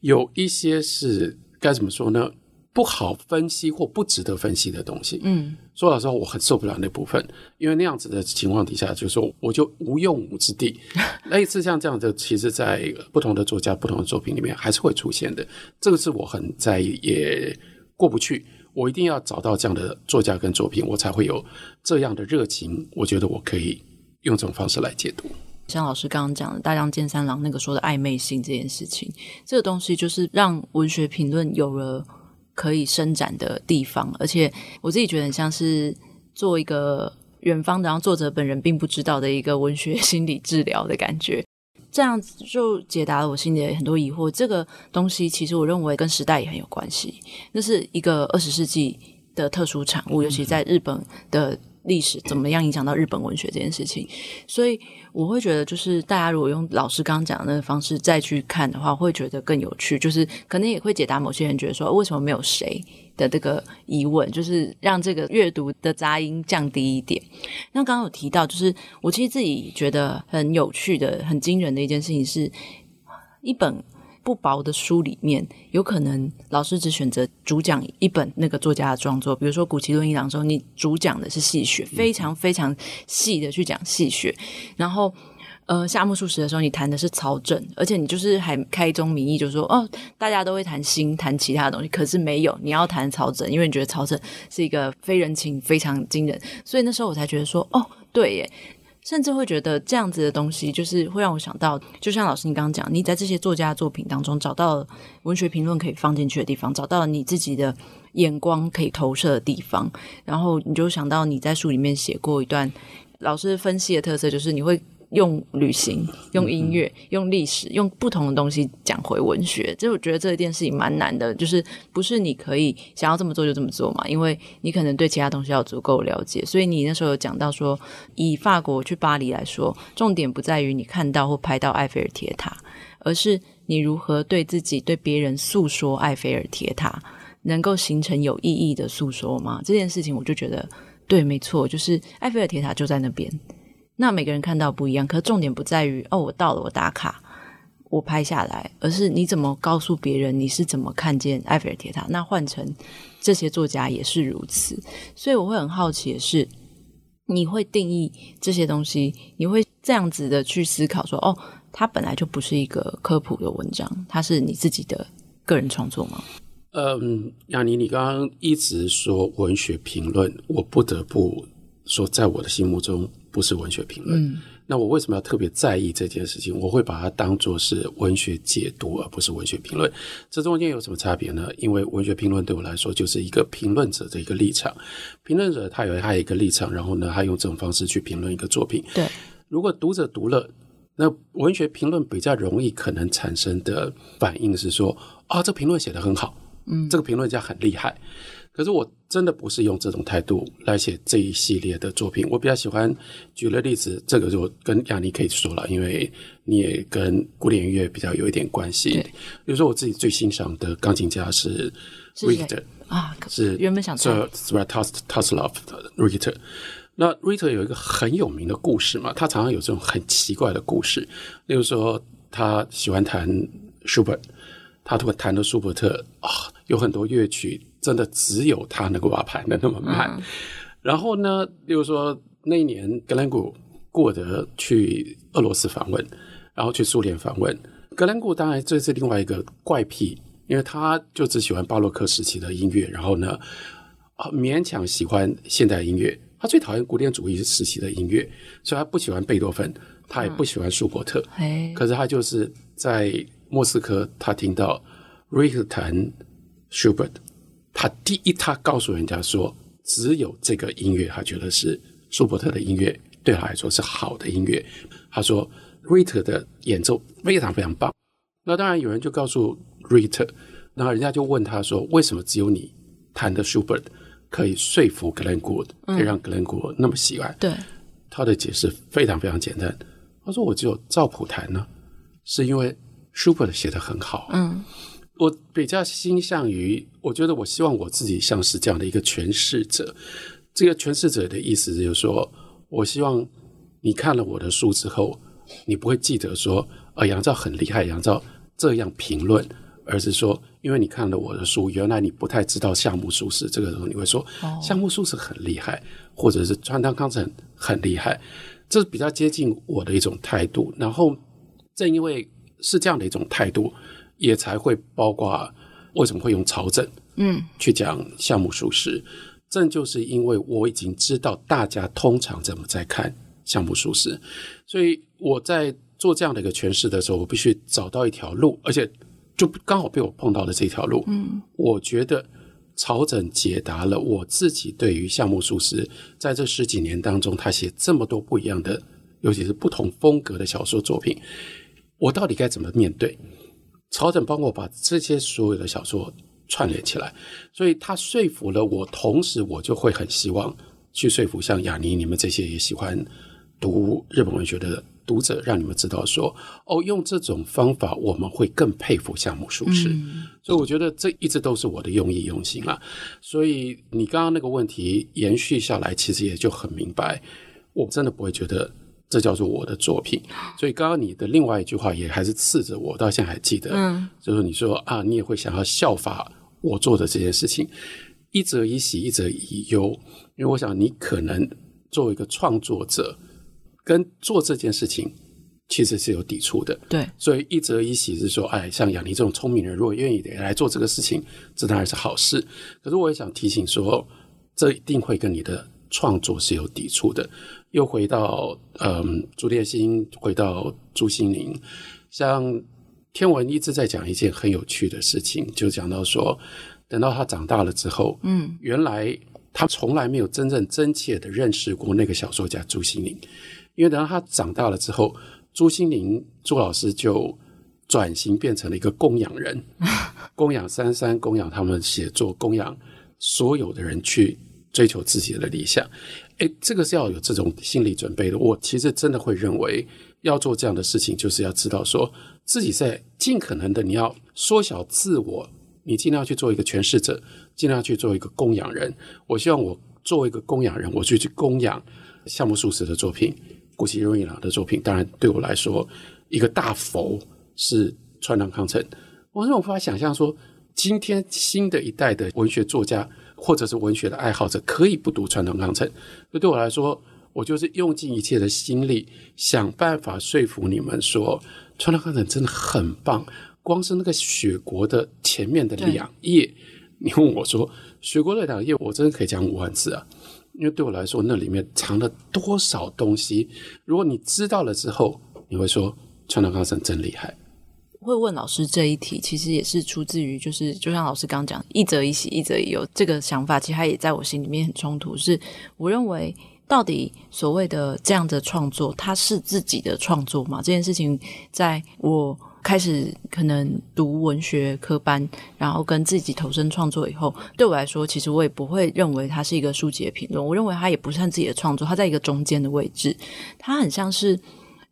有一些是该怎么说呢？不好分析或不值得分析的东西，嗯，说老实话，我很受不了那部分，因为那样子的情况底下，就是说我就无用武之地。[LAUGHS] 类似像这样的，其实在不同的作家、不同的作品里面，还是会出现的。这个是我很在意，也过不去。我一定要找到这样的作家跟作品，我才会有这样的热情。我觉得我可以用这种方式来解读。像老师刚刚讲的大江健三郎那个说的暧昧性这件事情，这个东西就是让文学评论有了。可以伸展的地方，而且我自己觉得很像是做一个远方的，然后作者本人并不知道的一个文学 [LAUGHS] 心理治疗的感觉，这样子就解答了我心里的很多疑惑。这个东西其实我认为跟时代也很有关系，那是一个二十世纪的特殊产物，尤其在日本的。历史怎么样影响到日本文学这件事情？所以我会觉得，就是大家如果用老师刚刚讲的那个方式再去看的话，会觉得更有趣。就是可能也会解答某些人觉得说为什么没有谁的这个疑问，就是让这个阅读的杂音降低一点。那刚刚有提到，就是我其实自己觉得很有趣的、很惊人的一件事情是，一本。不薄的书里面，有可能老师只选择主讲一本那个作家的创作，比如说古奇论一郎中，你主讲的是戏谑，非常非常细的去讲戏谑。然后，呃，夏目漱石的时候，你谈的是曹枕，而且你就是还开宗明义，就说哦，大家都会谈心，谈其他的东西，可是没有，你要谈曹枕，因为你觉得曹枕是一个非人情非常惊人，所以那时候我才觉得说，哦，对耶。甚至会觉得这样子的东西，就是会让我想到，就像老师你刚刚讲，你在这些作家作品当中找到文学评论可以放进去的地方，找到你自己的眼光可以投射的地方，然后你就想到你在书里面写过一段老师分析的特色，就是你会。用旅行、用音乐、用历史、用不同的东西讲回文学，就我觉得这一件事情蛮难的，就是不是你可以想要这么做就这么做嘛？因为你可能对其他东西要足够了解。所以你那时候有讲到说，以法国去巴黎来说，重点不在于你看到或拍到埃菲尔铁塔，而是你如何对自己、对别人诉说埃菲尔铁塔，能够形成有意义的诉说吗？这件事情我就觉得对，没错，就是埃菲尔铁塔就在那边。那每个人看到不一样，可重点不在于哦，我到了，我打卡，我拍下来，而是你怎么告诉别人你是怎么看见埃菲尔铁塔。那换成这些作家也是如此，所以我会很好奇的是，你会定义这些东西，你会这样子的去思考说，哦，它本来就不是一个科普的文章，它是你自己的个人创作吗？嗯，雅尼，你刚刚一直说文学评论，我不得不说，在我的心目中。不是文学评论，嗯，那我为什么要特别在意这件事情？我会把它当作是文学解读，而不是文学评论。这中间有什么差别呢？因为文学评论对我来说就是一个评论者的一个立场，评论者他有他一个立场，然后呢，他用这种方式去评论一个作品。对，如果读者读了，那文学评论比较容易可能产生的反应是说，啊，这评论写得很好，嗯，这个评论家很厉害。可是我真的不是用这种态度来写这一系列的作品。我比较喜欢举了例子，这个就跟亚妮可以说了，因为你也跟古典音乐比较有一点关系。比如说我自己最欣赏的钢琴家是 Richter 啊，是原本想说 Sviatoslav Richter。那 Richter 有一个很有名的故事嘛，他常常有这种很奇怪的故事，例如说他喜欢弹舒伯特，他突然弹的舒伯特啊，有很多乐曲。真的只有他能够把它弹得那么慢。嗯。然后呢，例如说那一年格兰古过得去俄罗斯访问，然后去苏联访问。格兰古当然这是另外一个怪癖，因为他就只喜欢巴洛克时期的音乐，然后呢，啊勉强喜欢现代音乐。他最讨厌古典主义时期的音乐，所以他不喜欢贝多芬，他也不喜欢舒伯特。嗯。可是他就是在莫斯科，他听到瑞克弹舒伯特。他第一，他告诉人家说，只有这个音乐，他觉得是舒伯特的音乐，对他来说是好的音乐。他说，瑞特的演奏非常非常棒。那当然有人就告诉瑞特，然后人家就问他说，为什么只有你弹的舒伯特可以说服格兰古，可以让格兰古那么喜欢？对，他的解释非常非常简单，他说我只有赵朴谈呢，是因为 Schubert 写得很好。嗯，我比较倾向于，我觉得我希望我自己像是这样的一个诠释者。这个诠释者的意思就是说，我希望你看了我的书之后，你不会记得说，啊，杨照很厉害，杨照这样评论，而是说，因为你看了我的书，原来你不太知道夏目漱石，这个时候你会说，夏目漱石很厉害，或者是川端康成很厉害，这是比较接近我的一种态度。然后正因为是这样的一种态度，也才会包括为什么会用曹枕，嗯，去讲项目属实。正就是因为我已经知道大家通常怎么在看项目属实，所以我在做这样的一个诠释的时候，我必须找到一条路，而且就刚好被我碰到了这条路。嗯，我觉得曹枕解答了我自己对于项目属实在这十几年当中，他写这么多不一样的，尤其是不同风格的小说作品，我到底该怎么面对？曹枕帮我把这些所有的小说。串联起来，所以他说服了我，同时我就会很希望去说服像雅尼你们这些也喜欢读日本文学的读者，让你们知道说，哦，用这种方法我们会更佩服夏目漱石。嗯。所以我觉得这一直都是我的用意用心啊。所以你刚刚那个问题延续下来，其实也就很明白，我真的不会觉得这叫做我的作品。所以刚刚你的另外一句话也还是刺着我，到现在还记得，嗯，就是你说啊，你也会想要效法。我做的这件事情，一则以喜，一则以忧，因为我想你可能作为一个创作者，跟做这件事情其实是有抵触的。对，所以一则以喜是说，哎，像雅尼这种聪明人，如果愿意来做这个事情，这当然是好事。可是我也想提醒说，这一定会跟你的创作是有抵触的。又回到嗯，朱烈心，回到朱心凌，像。天文一直在讲一件很有趣的事情，就讲到说，等到他长大了之后，嗯，原来他从来没有真正真切的认识过那个小说家朱心凌，因为等到他长大了之后，朱心凌朱老师就转型变成了一个供养人，[LAUGHS] 供养三三，供养他们写作，供养所有的人去追求自己的理想。诶，这个是要有这种心理准备的。我其实真的会认为。要做这样的事情，就是要知道说自己在尽可能的，你要缩小自我，你尽量去做一个诠释者，尽量去做一个供养人。我希望我作为一个供养人，我就去供养夏目漱石的作品，谷崎润一郎的作品。当然，对我来说，一个大佛是川端康成。我说我无法想象说，今天新的一代的文学作家或者是文学的爱好者，可以不读传统康城。那对我来说。我就是用尽一切的心力，想办法说服你们说，传统康城真的很棒。光是那个雪国的前面的两页，你问我说，雪国的两页，我真的可以讲五万字啊！因为对我来说，那里面藏了多少东西。如果你知道了之后，你会说，川端康成真厉害。会问老师这一题，其实也是出自于，就是就像老师刚讲，一则一喜，一则以忧这个想法，其实他也在我心里面很冲突。是我认为。到底所谓的这样的创作，它是自己的创作吗？这件事情，在我开始可能读文学科班，然后跟自己投身创作以后，对我来说，其实我也不会认为它是一个书籍的评论。我认为它也不算自己的创作，它在一个中间的位置。它很像是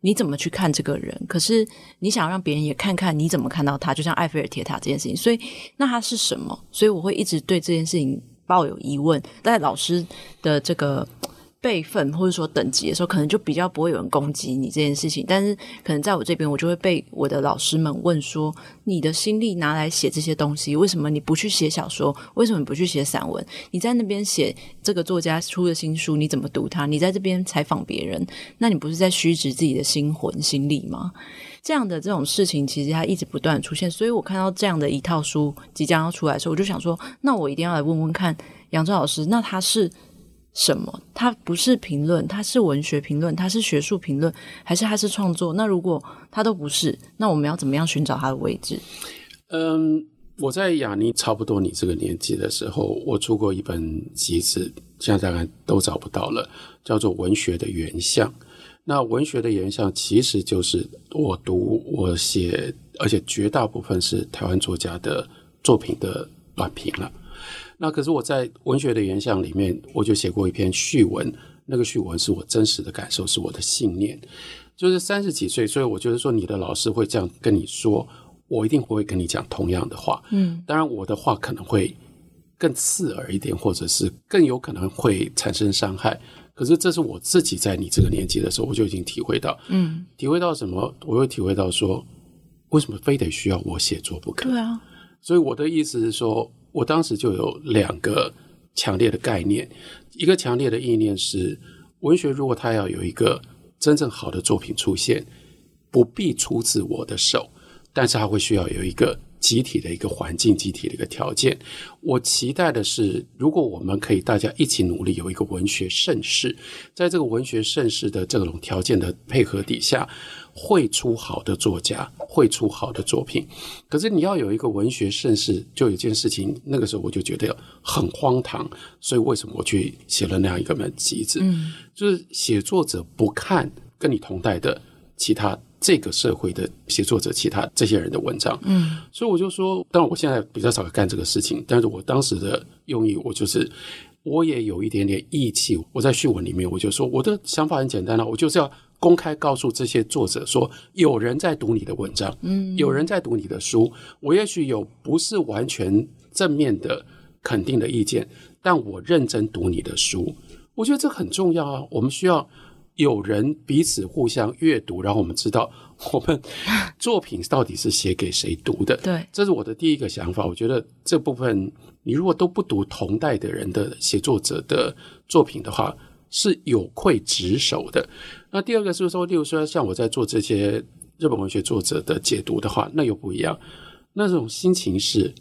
你怎么去看这个人，可是你想让别人也看看你怎么看到他，就像埃菲尔铁塔这件事情。所以，那他是什么？所以我会一直对这件事情抱有疑问。在老师的这个。辈分或者说等级的时候，可能就比较不会有人攻击你这件事情。但是可能在我这边，我就会被我的老师们问说：“你的心力拿来写这些东西，为什么你不去写小说？为什么你不去写散文？你在那边写这个作家出的新书，你怎么读它？你在这边采访别人，那你不是在虚掷自己的心魂心力吗？”这样的这种事情，其实它一直不断出现。所以我看到这样的一套书即将要出来的时候，我就想说：“那我一定要来问问看杨照老师，那他是？”什么？它不是评论，它是文学评论，它是学术评论，还是它是创作？那如果它都不是，那我们要怎么样寻找它的位置？嗯，我在雅尼差不多你这个年纪的时候，我出过一本集子，现在大概都找不到了，叫做《文学的原像》。那文学的原像其实就是我读、我写，而且绝大部分是台湾作家的作品的短评了。那可是我在文学的原像里面，我就写过一篇序文，那个序文是我真实的感受，是我的信念。就是三十几岁，所以我觉得说你的老师会这样跟你说，我一定不会跟你讲同样的话。嗯，当然我的话可能会更刺耳一点，或者是更有可能会产生伤害。可是这是我自己在你这个年纪的时候，我就已经体会到。嗯，体会到什么？我会体会到说，为什么非得需要我写作不可？对啊。所以我的意思是说，我当时就有两个强烈的概念。一个强烈的意念是，文学如果它要有一个真正好的作品出现，不必出自我的手，但是它会需要有一个集体的一个环境，集体的一个条件。我期待的是，如果我们可以大家一起努力，有一个文学盛世，在这个文学盛世的这种条件的配合底下，会出好的作家，会出好的作品。可是你要有一个文学盛世，就有一件事情，那个时候我就觉得很荒唐。所以为什么我去写了那样一个本集子？嗯，就是写作者不看跟你同代的其他这个社会的写作者，其他这些人的文章。嗯，所以我就说，当然我现在比较少干这个事情，但是我当时的用意，我就是我也有一点点义气。我在序文里面我就说，我的想法很简单了，我就是要。公开告诉这些作者说，有人在读你的文章，嗯，有人在读你的书。我也许有不是完全正面的肯定的意见，但我认真读你的书。我觉得这很重要啊。我们需要有人彼此互相阅读，然后我们知道 [LAUGHS] 我们作品到底是写给谁读的。对，这是我的第一个想法。我觉得这部分你如果都不读同代的人的写作者的作品的话，是有愧职守的。那第二个是说，例如说像我在做这些日本文学作者的解读的话，那又不一样。那种心情是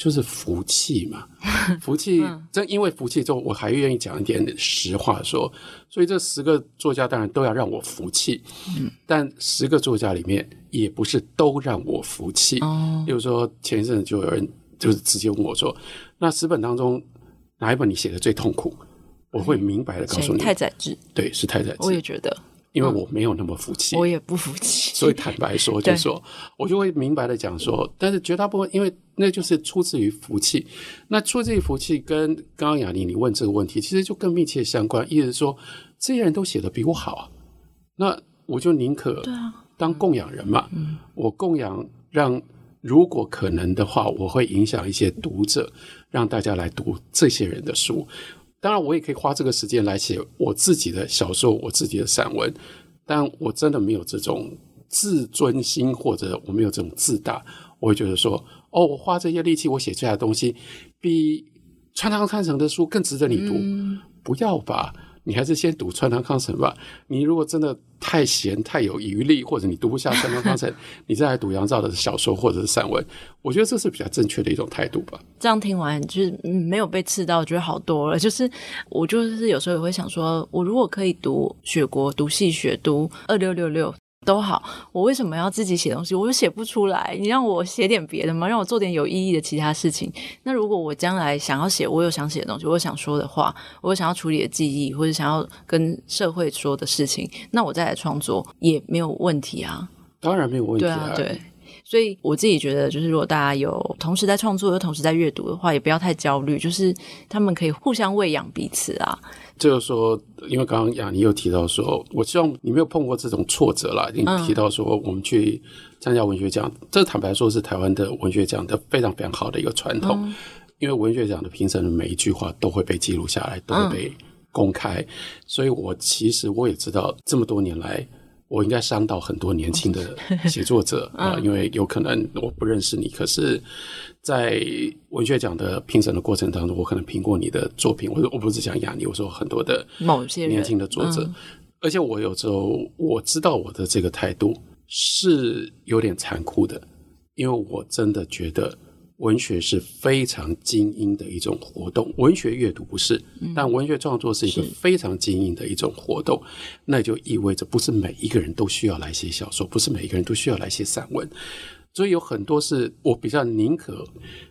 就是福气嘛，[LAUGHS] 福气。正因为福气之后，我还愿意讲一点实话说。所以这十个作家当然都要让我服气，但十个作家里面也不是都让我服气。比如说前一阵子就有人就是直接问我说：“那十本当中哪一本你写的最痛苦？”我会明白的告诉你，太宰治，对，是太宰治。我也觉得，因为我没有那么服气，我也不服气，所以坦白说，就说我就会明白的讲说，但是绝大部分，因为那就是出自于服气。那出自于服气，跟刚刚雅尼你问这个问题，其实就更密切相关。意思是说，这些人都写的比我好啊，那我就宁可当供养人嘛。我供养，让如果可能的话，我会影响一些读者，让大家来读这些人的书。当然，我也可以花这个时间来写我自己的小说、我自己的散文，但我真的没有这种自尊心，或者我没有这种自大，我会觉得说，哦，我花这些力气，我写出来的东西比川端康成的书更值得你读，嗯、不要吧。你还是先读川堂康成吧。你如果真的太闲、太有余力，或者你读不下川堂康成，[LAUGHS] 你再来读杨照的小说或者是散文，我觉得这是比较正确的一种态度吧。这样听完就是没有被刺到，我觉得好多了。就是我就是有时候也会想说，我如果可以读雪国、读戏雪、读二六六六。都好，我为什么要自己写东西？我又写不出来。你让我写点别的吗？让我做点有意义的其他事情。那如果我将来想要写，我有想写的东西，我有想说的话，我有想要处理的记忆，或者想要跟社会说的事情，那我再来创作也没有问题啊。当然没有问题啊。对啊，对。所以我自己觉得，就是如果大家有同时在创作又同时在阅读的话，也不要太焦虑，就是他们可以互相喂养彼此啊。就是说，因为刚刚雅尼又提到说，我希望你没有碰过这种挫折啦。你提到说，我们去参加文学奖，嗯、这坦白说是台湾的文学奖的非常非常好的一个传统。嗯、因为文学奖的评审的每一句话都会被记录下来，都会被公开。嗯、所以我其实我也知道，这么多年来。我应该伤到很多年轻的写作者 [LAUGHS] 啊，因为有可能我不认识你，可是，在文学奖的评审的过程当中，我可能评过你的作品。我说我不是讲雅尼，我说很多的某些年轻的作者，而且我有时候我知道我的这个态度是有点残酷的，因为我真的觉得。文学是非常精英的一种活动，文学阅读不是，但文学创作是一个非常精英的一种活动。那就意味着不是每一个人都需要来写小说，不是每一个人都需要来写散文，所以有很多是我比较宁可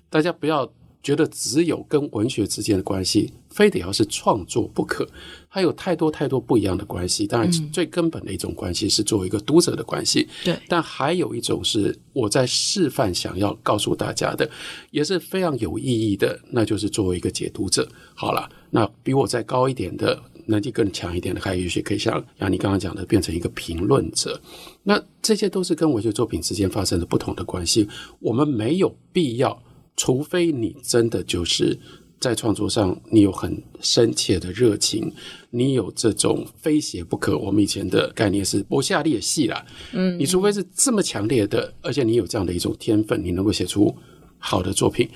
大家不要觉得只有跟文学之间的关系，非得要是创作不可。还有太多太多不一样的关系，当然最根本的一种关系是作为一个读者的关系。对，但还有一种是我在示范想要告诉大家的，也是非常有意义的，那就是作为一个解读者。好了，那比我再高一点的能力更强一点的，还有一些可以像像你刚刚讲的，变成一个评论者。那这些都是跟文学作品之间发生的不同的关系。我们没有必要，除非你真的就是在创作上你有很深切的热情，你有这种非写不可。我们以前的概念是博下列戏啦，嗯，你除非是这么强烈的，而且你有这样的一种天分，你能够写出好的作品，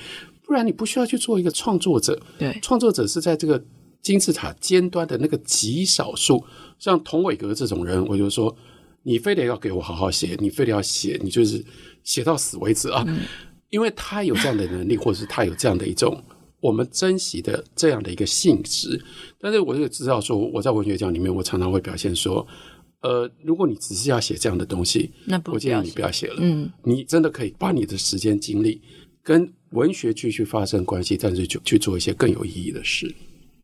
不然你不需要去做一个创作者。对，创作者是在这个。金字塔尖端的那个极少数，像童伟格这种人，我就说，你非得要给我好好写，你非得要写，你就是写到死为止啊！嗯、因为他有这样的能力，或者是他有这样的一种我们珍惜的这样的一个性质。但是我就知道说，我在文学奖里面，我常常会表现说，呃，如果你只是要写这样的东西，那不我建议你不要写了。嗯，你真的可以把你的时间精力跟文学继续发生关系，但是就去做一些更有意义的事。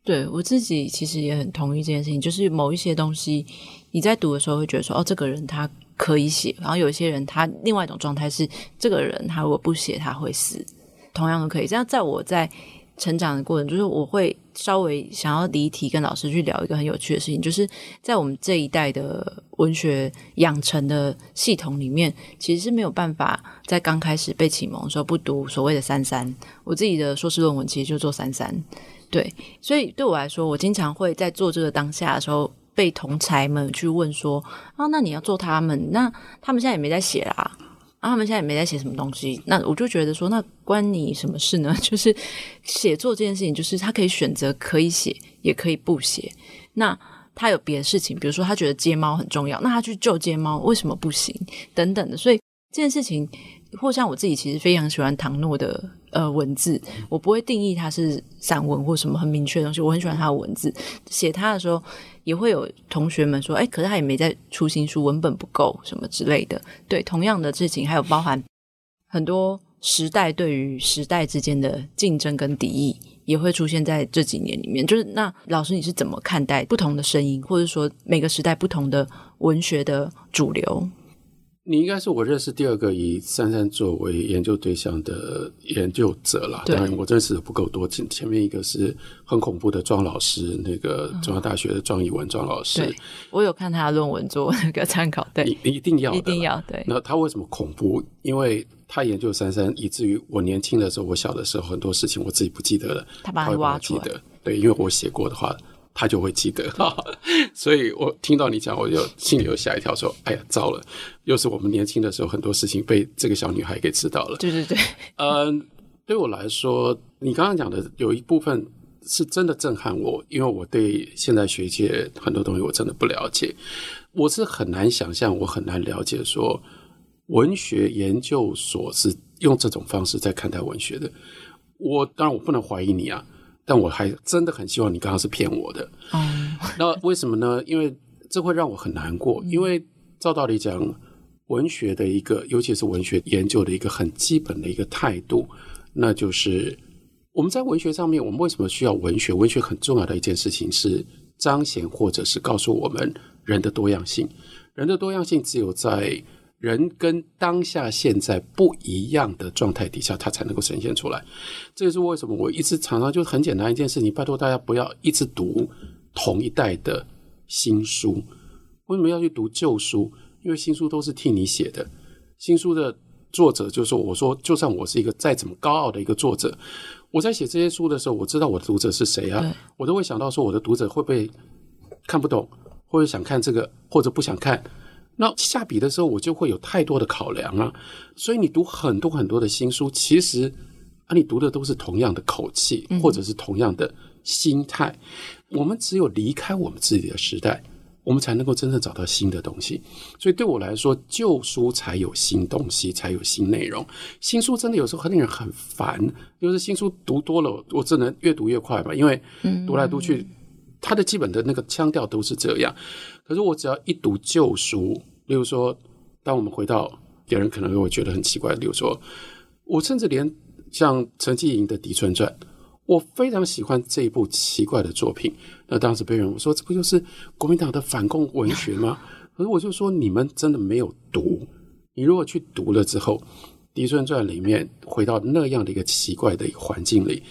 对，我自己其实也很同意这件事情，就是某一些东西你在读的时候会觉得说，哦，这个人他可以写，然后有一些人他另外一种状态是，这个人他如果不写他会死，同样的可以。这样在我在成长的过程，就是我会稍微想要离题跟老师去聊一个很有趣的事情，就是在我们这一代的文学养成的系统里面，其实是没有办法在刚开始被启蒙的时候不读所谓的三三。我自己的硕士论文其实就做三三。对，所以对我来说，我经常会在做这个当下的时候，被同侪们去问说：“啊，那你要做他们？那他们现在也没在写啦，啊，他们现在也没在写什么东西。”那我就觉得说，那关你什么事呢？[LAUGHS] 就是写作这件事情，就是他可以选择可以写，也可以不写。那他有别的事情，比如说他觉得接猫很重要，那他去救接猫为什么不行？等等的。所以这件事情。或像我自己其实非常喜欢唐诺的呃文字，我不会定义它是散文或什么很明确的东西。我很喜欢他的文字，写他的时候也会有同学们说：“哎，可是他也没在出新书，文本不够什么之类的。”对，同样的事情还有包含很多时代对于时代之间的竞争跟敌意，也会出现在这几年里面。就是那老师你是怎么看待不同的声音，或者说每个时代不同的文学的主流？你应该是我认识第二个以三三作为研究对象的研究者了。当然，我认识的不够多。前前面一个是很恐怖的庄老师，那个中央大学的庄以文庄老师。对，我有看他的论文做那个参考。对，一一定要，一定要。对。那他为什么恐怖？因为他研究三三，以至于我年轻的时候，我小的时候很多事情我自己不记得了，他把他挖出来。对，因为我写过的话。他就会记得哈，[LAUGHS] 所以我听到你讲，我就心里又吓一跳，说：“哎呀，糟了，又是我们年轻的时候很多事情被这个小女孩给知道了。”对对对，嗯，对我来说，你刚刚讲的有一部分是真的震撼我，因为我对现在学界很多东西我真的不了解，我是很难想象，我很难了解说文学研究所是用这种方式在看待文学的。我当然我不能怀疑你啊。但我还真的很希望你刚刚是骗我的。嗯，那为什么呢？因为这会让我很难过。因为照道理讲，文学的一个，尤其是文学研究的一个很基本的一个态度，那就是我们在文学上面，我们为什么需要文学？文学很重要的一件事情是彰显或者是告诉我们人的多样性。人的多样性只有在人跟当下现在不一样的状态底下，它才能够呈现出来。这也是为什么我一直常常就很简单一件事情，拜托大家不要一直读同一代的新书。为什么要去读旧书？因为新书都是替你写的。新书的作者就是说，我说，就算我是一个再怎么高傲的一个作者，我在写这些书的时候，我知道我的读者是谁啊，我都会想到说，我的读者会不会看不懂，或者想看这个，或者不想看。那下笔的时候，我就会有太多的考量啊，所以你读很多很多的新书，其实啊，你读的都是同样的口气，或者是同样的心态。嗯。我们只有离开我们自己的时代，我们才能够真正找到新的东西。所以对我来说，旧书才有新东西，才有新内容。新书真的有时候很令人很烦，就是新书读多了，我只能越读越快嘛，因为读来读去，它的基本的那个腔调都是这样。可是我只要一读旧书，例如说，当我们回到别人可能会觉得很奇怪，例如说，我甚至连像陈继莹的《狄春传》，我非常喜欢这一部奇怪的作品。那当时被人我说，这不就是国民党的反共文学吗？[LAUGHS] 可是我就说，你们真的没有读。你如果去读了之后，《狄春传》里面回到那样的一个奇怪的一个环境里，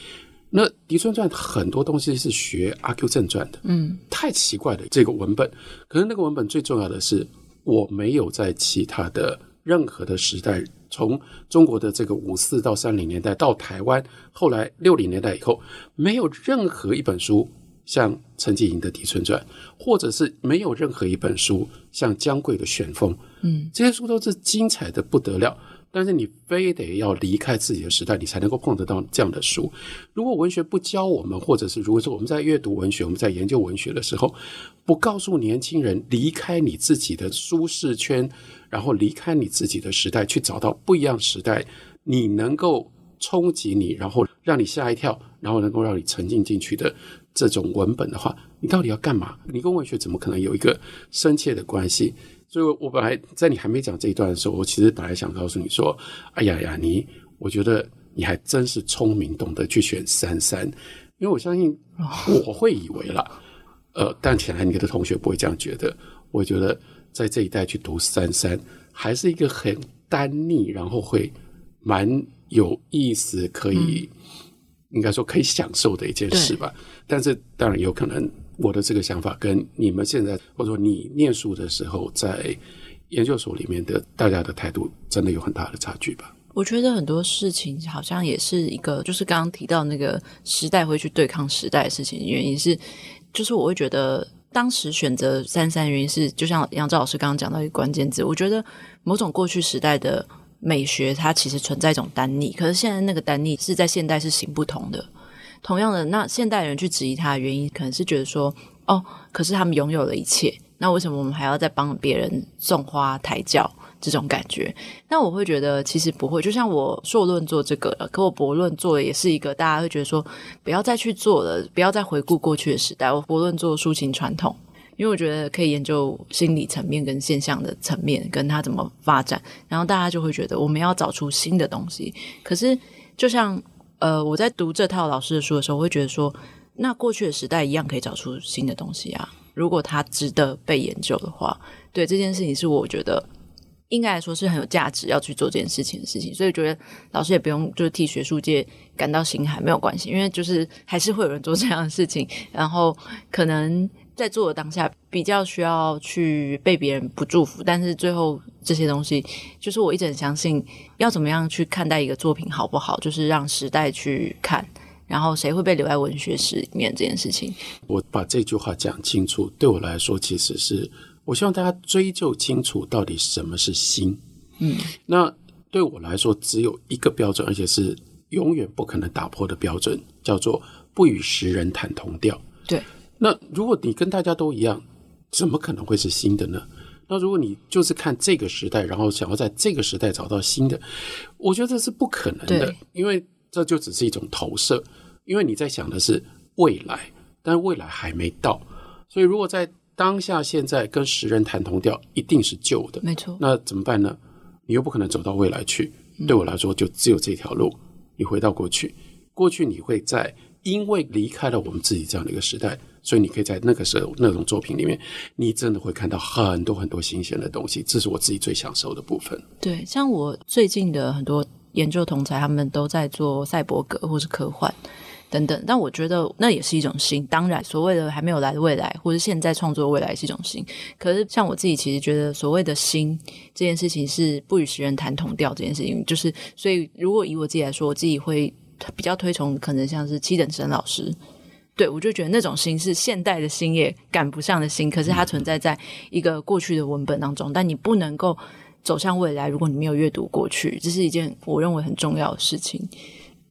那《狄春传》很多东西是学《阿 Q 正传》的，嗯，太奇怪了这个文本。可是那个文本最重要的是，我没有在其他的任何的时代，从中国的这个五四到三零年代到台湾，后来六零年代以后，没有任何一本书像陈继莹的《狄春传》，或者是没有任何一本书像姜桂的《玄风》，嗯，这些书都是精彩的不得了。但是你非得要离开自己的时代，你才能够碰得到这样的书。如果文学不教我们，或者是如果说我们在阅读文学、我们在研究文学的时候，不告诉年轻人离开你自己的舒适圈，然后离开你自己的时代，去找到不一样时代，你能够冲击你，然后让你吓一跳，然后能够让你沉浸进去的这种文本的话，你到底要干嘛？你跟文学怎么可能有一个深切的关系？所以，我本来在你还没讲这一段的时候，我其实本来想告诉你说：“哎呀呀，你，我觉得你还真是聪明，懂得去选三三。”因为我相信我会以为啦，呃，但显然你的同学不会这样觉得。我觉得在这一代去读三三，还是一个很单腻，然后会蛮有意思，可以、嗯、应该说可以享受的一件事吧。但是当然有可能。我的这个想法跟你们现在，或者说你念书的时候，在研究所里面的大家的态度，真的有很大的差距吧？我觉得很多事情好像也是一个，就是刚刚提到那个时代会去对抗时代的事情，原因是，就是我会觉得当时选择三三，原因是就像杨照老师刚刚讲到一个关键字，我觉得某种过去时代的美学，它其实存在一种单逆，可是现在那个单逆是在现代是行不通的。同样的，那现代人去质疑他的原因，可能是觉得说，哦，可是他们拥有了一切，那为什么我们还要再帮别人种花抬轿？这种感觉，那我会觉得其实不会。就像我硕论做这个了，可我博论做的也是一个，大家会觉得说，不要再去做了，不要再回顾过去的时代。我博论做抒情传统，因为我觉得可以研究心理层面跟现象的层面，跟它怎么发展，然后大家就会觉得我们要找出新的东西。可是就像。呃，我在读这套老师的书的时候，我会觉得说，那过去的时代一样可以找出新的东西啊。如果它值得被研究的话，对这件事情是我觉得应该来说是很有价值要去做这件事情的事情。所以觉得老师也不用就是替学术界感到心寒，没有关系，因为就是还是会有人做这样的事情，然后可能。在做的当下，比较需要去被别人不祝福，但是最后这些东西，就是我一直很相信，要怎么样去看待一个作品好不好，就是让时代去看，然后谁会被留在文学史里面这件事情。我把这句话讲清楚，对我来说，其实是我希望大家追究清楚到底什么是新。嗯，那对我来说，只有一个标准，而且是永远不可能打破的标准，叫做不与时人谈同调。对。那如果你跟大家都一样，怎么可能会是新的呢？那如果你就是看这个时代，然后想要在这个时代找到新的，我觉得这是不可能的，因为这就只是一种投射。因为你在想的是未来，但是未来还没到，所以如果在当下现在跟时人谈同调，一定是旧的，没错。那怎么办呢？你又不可能走到未来去。对我来说，就只有这条路。你回到过去，过去你会在因为离开了我们自己这样的一个时代。所以你可以在那个时候那种作品里面，你真的会看到很多很多新鲜的东西，这是我自己最享受的部分。对，像我最近的很多研究同侪，他们都在做赛博格或是科幻等等，但我觉得那也是一种新。当然，所谓的还没有来的未来，或是现在创作未来是一种新。可是，像我自己其实觉得，所谓的新这件事情是不与时人谈同调这件事情，就是所以，如果以我自己来说，我自己会比较推崇可能像是七等生老师。对，我就觉得那种心是现代的心也赶不上的心，可是它存在在一个过去的文本当中，但你不能够走向未来，如果你没有阅读过去，这是一件我认为很重要的事情。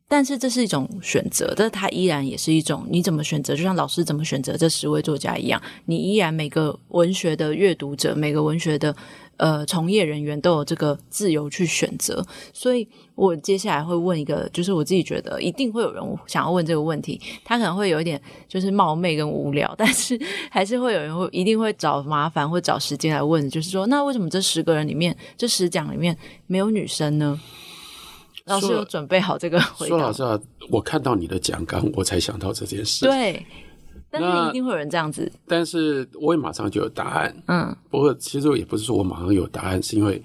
但是这是一种选择，但是它依然也是一种你怎么选择，就像老师怎么选择这十位作家一样，你依然每个文学的阅读者，每个文学的。呃，从业人员都有这个自由去选择，所以我接下来会问一个，就是我自己觉得一定会有人想要问这个问题，他可能会有一点就是冒昧跟无聊，但是 [LAUGHS] 还是会有人会一定会找麻烦或找时间来问，就是说，那为什么这十个人里面，这十讲里面没有女生呢？老师有准备好这个回答？说老实话，我看到你的讲纲，我才想到这件事。对。但是一定会有人这样子，但是我也马上就有答案。嗯，不过其实我也不是说我马上有答案，是因为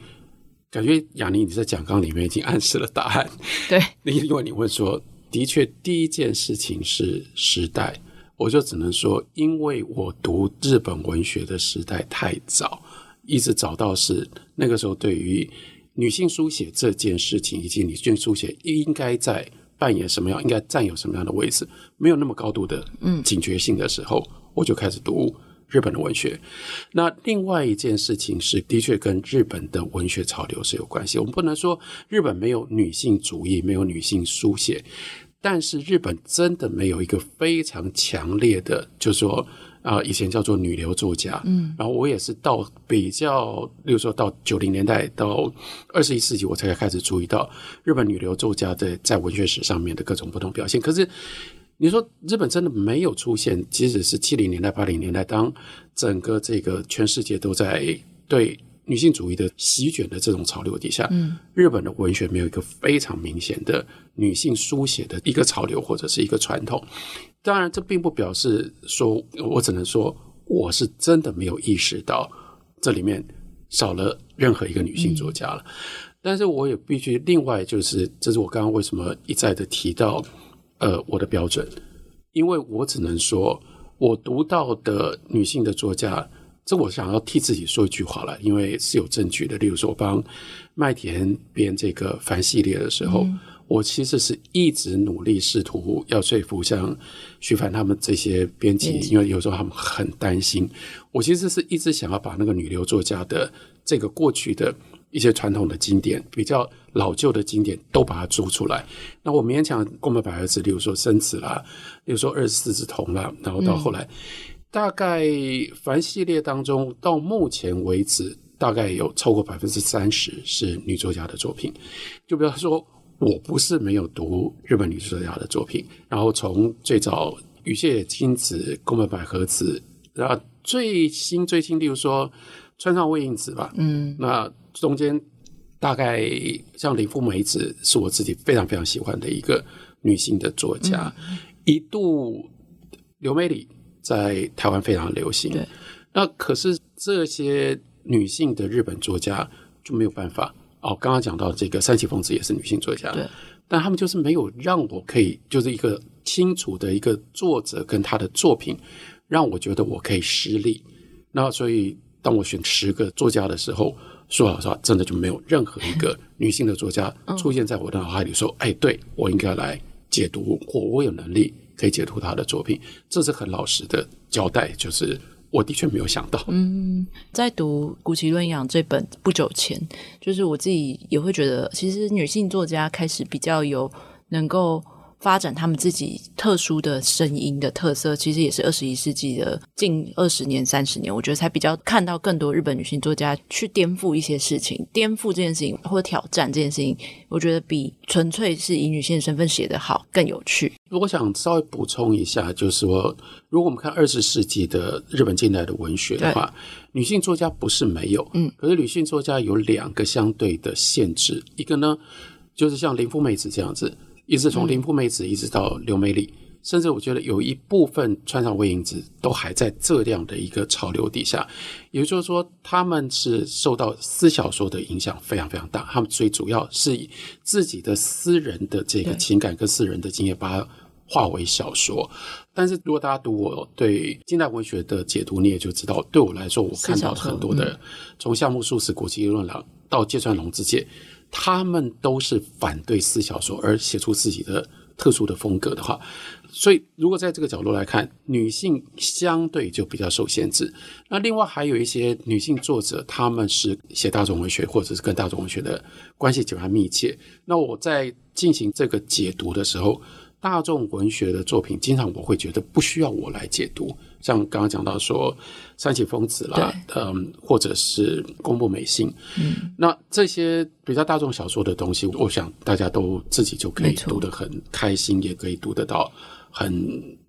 感觉雅尼你在讲纲里面已经暗示了答案。[LAUGHS] 对，因 [LAUGHS] 为你问说的确第一件事情是时代，我就只能说，因为我读日本文学的时代太早，一直找到是那个时候对于女性书写这件事情，以及女性书写应该在扮演什么样，应该占有什么样的位置，没有那么高度的嗯警觉性的时候，嗯、我就开始读。日本的文学，那另外一件事情是，的确跟日本的文学潮流是有关系。我们不能说日本没有女性主义，没有女性书写，但是日本真的没有一个非常强烈的，就是说啊、呃，以前叫做女流作家。嗯，然后我也是到比较，例如说到九零年代到二十一世纪，我才开始注意到日本女流作家的在文学史上面的各种不同表现。可是。你说日本真的没有出现，即使是七零年代、八零年代，当整个这个全世界都在对女性主义的席卷的这种潮流底下，嗯，日本的文学没有一个非常明显的女性书写的一个潮流或者是一个传统。当然，这并不表示说，我只能说我是真的没有意识到这里面少了任何一个女性作家了。但是我也必须另外就是，这是我刚刚为什么一再的提到。呃，我的标准，因为我只能说，我读到的女性的作家，这我想要替自己说一句话了，因为是有证据的。例如说，我帮麦田编这个凡系列的时候，嗯、我其实是一直努力试图要说服像徐帆他们这些编辑，嗯、因为有时候他们很担心。我其实是一直想要把那个女流作家的这个过去的。一些传统的经典，比较老旧的经典，都把它租出来。那我勉强宫本百合子，例如说生子啦，例如说二十四只童啦，然后到后来，嗯、大概凡系列当中，到目前为止，大概有超过百分之三十是女作家的作品。就比方说，我不是没有读日本女作家的作品，然后从最早羽谢金子、宫本百合子，然后最新最新，例如说川上未映子吧，嗯，那。中间大概像林富美子是我自己非常非常喜欢的一个女性的作家，嗯、一度柳美里在台湾非常流行。那可是这些女性的日本作家就没有办法哦。刚刚讲到这个三崎丰子也是女性作家，对，但他们就是没有让我可以就是一个清楚的一个作者跟他的作品，让我觉得我可以施力。那所以当我选十个作家的时候。说老实话，真的就没有任何一个女性的作家出现在我的脑海里，说：“哎，对，我应该来解读，或我有能力可以解读她的作品。”这是很老实的交代，就是我的确没有想到。嗯，在读古奇润养这本不久前，就是我自己也会觉得，其实女性作家开始比较有能够。发展他们自己特殊的声音的特色，其实也是二十一世纪的近二十年、三十年，我觉得才比较看到更多日本女性作家去颠覆一些事情，颠覆这件事情或挑战这件事情，我觉得比纯粹是以女性的身份写得好更有趣。我想稍微补充一下，就是说，如果我们看二十世纪的日本近代的文学的话，女性作家不是没有，嗯，可是女性作家有两个相对的限制，一个呢，就是像林富美子这样子。一直从林富妹子一直到刘美丽，嗯、甚至我觉得有一部分川上未映子都还在这样的一个潮流底下，也就是说，他们是受到私小说的影响非常非常大。他们最主要是以自己的私人的这个情感跟私人的经验把它化为小说。但是如果大家读我对近代文学的解读，你也就知道，对我来说，我看到很多的从夏目漱石、谷崎润郎到芥川龙之介。他们都是反对四小说而写出自己的特殊的风格的话，所以如果在这个角度来看，女性相对就比较受限制。那另外还有一些女性作者，他们是写大众文学或者是跟大众文学的关系比较密切。那我在进行这个解读的时候，大众文学的作品，经常我会觉得不需要我来解读。像刚刚讲到说山崎丰子啦，嗯，或者是宫部美幸，嗯，那这些比较大众小说的东西，我想大家都自己就可以读得很开心，也可以读得到很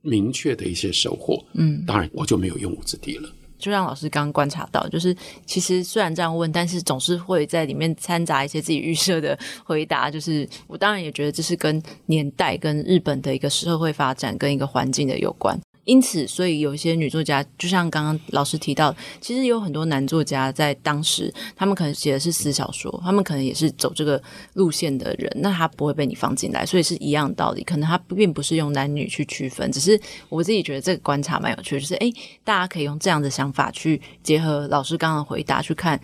明确的一些收获。嗯，当然我就没有用武之地了。就让老师刚刚观察到，就是其实虽然这样问，但是总是会在里面掺杂一些自己预设的回答。就是我当然也觉得这是跟年代、跟日本的一个社会发展、跟一个环境的有关。因此，所以有一些女作家，就像刚刚老师提到，其实有很多男作家在当时，他们可能写的是私小说，他们可能也是走这个路线的人，那他不会被你放进来，所以是一样的道理。可能他并不是用男女去区分，只是我自己觉得这个观察蛮有趣的，就是诶，大家可以用这样的想法去结合老师刚刚的回答去看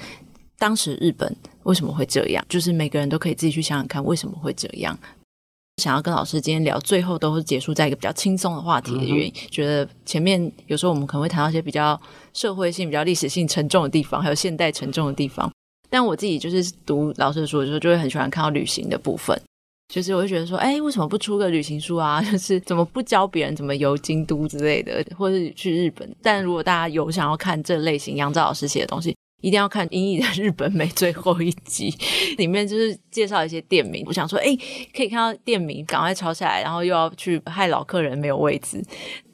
当时日本为什么会这样，就是每个人都可以自己去想想看为什么会这样。想要跟老师今天聊，最后都是结束在一个比较轻松的话题的原因，嗯、觉得前面有时候我们可能会谈到一些比较社会性、比较历史性沉重的地方，还有现代沉重的地方。但我自己就是读老师的书的时候，就会很喜欢看到旅行的部分，就是我会觉得说，哎，为什么不出个旅行书啊？[LAUGHS] 就是怎么不教别人怎么游京都之类的，或是去日本？但如果大家有想要看这类型杨照老师写的东西。一定要看《英译的日本美》最后一集，[LAUGHS] 里面就是介绍一些店名。我想说，哎，可以看到店名，赶快抄下来，然后又要去害老客人没有位置。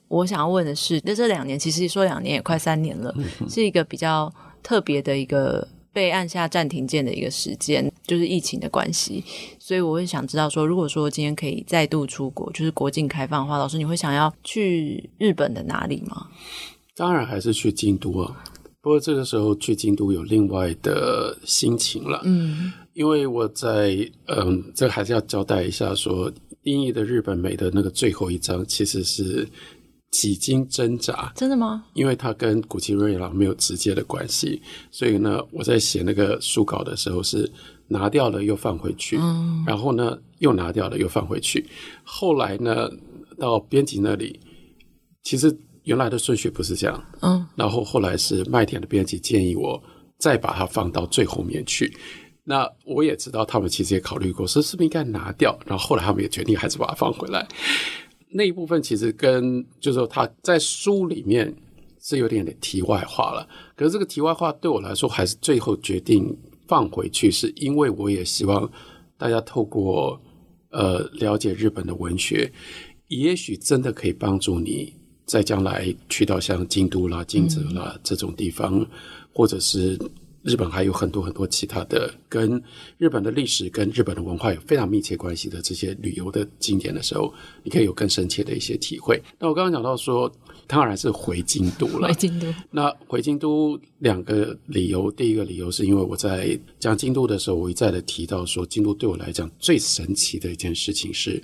我想要问的是，那这两年其实说两年也快三年了，是一个比较特别的一个被按下暂停键的一个时间，就是疫情的关系。所以我会想知道说，如果说今天可以再度出国，就是国境开放的话，老师你会想要去日本的哪里吗？当然还是去京都啊。不过这个时候去京都有另外的心情了，嗯，因为我在嗯，这还是要交代一下说，说英译的日本美的那个最后一章其实是几经挣扎，真的吗？因为它跟谷崎润一郎没有直接的关系，所以呢，我在写那个书稿的时候是拿掉了又放回去，嗯，然后呢又拿掉了又放回去，后来呢到编辑那里，其实。原来的顺序不是这样，嗯，然后后来是麦田的编辑建议我再把它放到最后面去。那我也知道他们其实也考虑过，说是不是应该拿掉。然后后来他们也决定还是把它放回来。那一部分其实跟就是说他在书里面是有点点题外话了。可是这个题外话对我来说还是最后决定放回去，是因为我也希望大家透过呃了解日本的文学，也许真的可以帮助你。在将来去到像京都啦、金泽啦这种地方，嗯、或者是日本还有很多很多其他的跟日本的历史、跟日本的文化有非常密切关系的这些旅游的景点的时候，你可以有更深切的一些体会。那我刚刚讲到说，当然是回京都了。回京都。那回京都两个理由，第一个理由是因为我在讲京都的时候，我一再的提到说，京都对我来讲最神奇的一件事情是。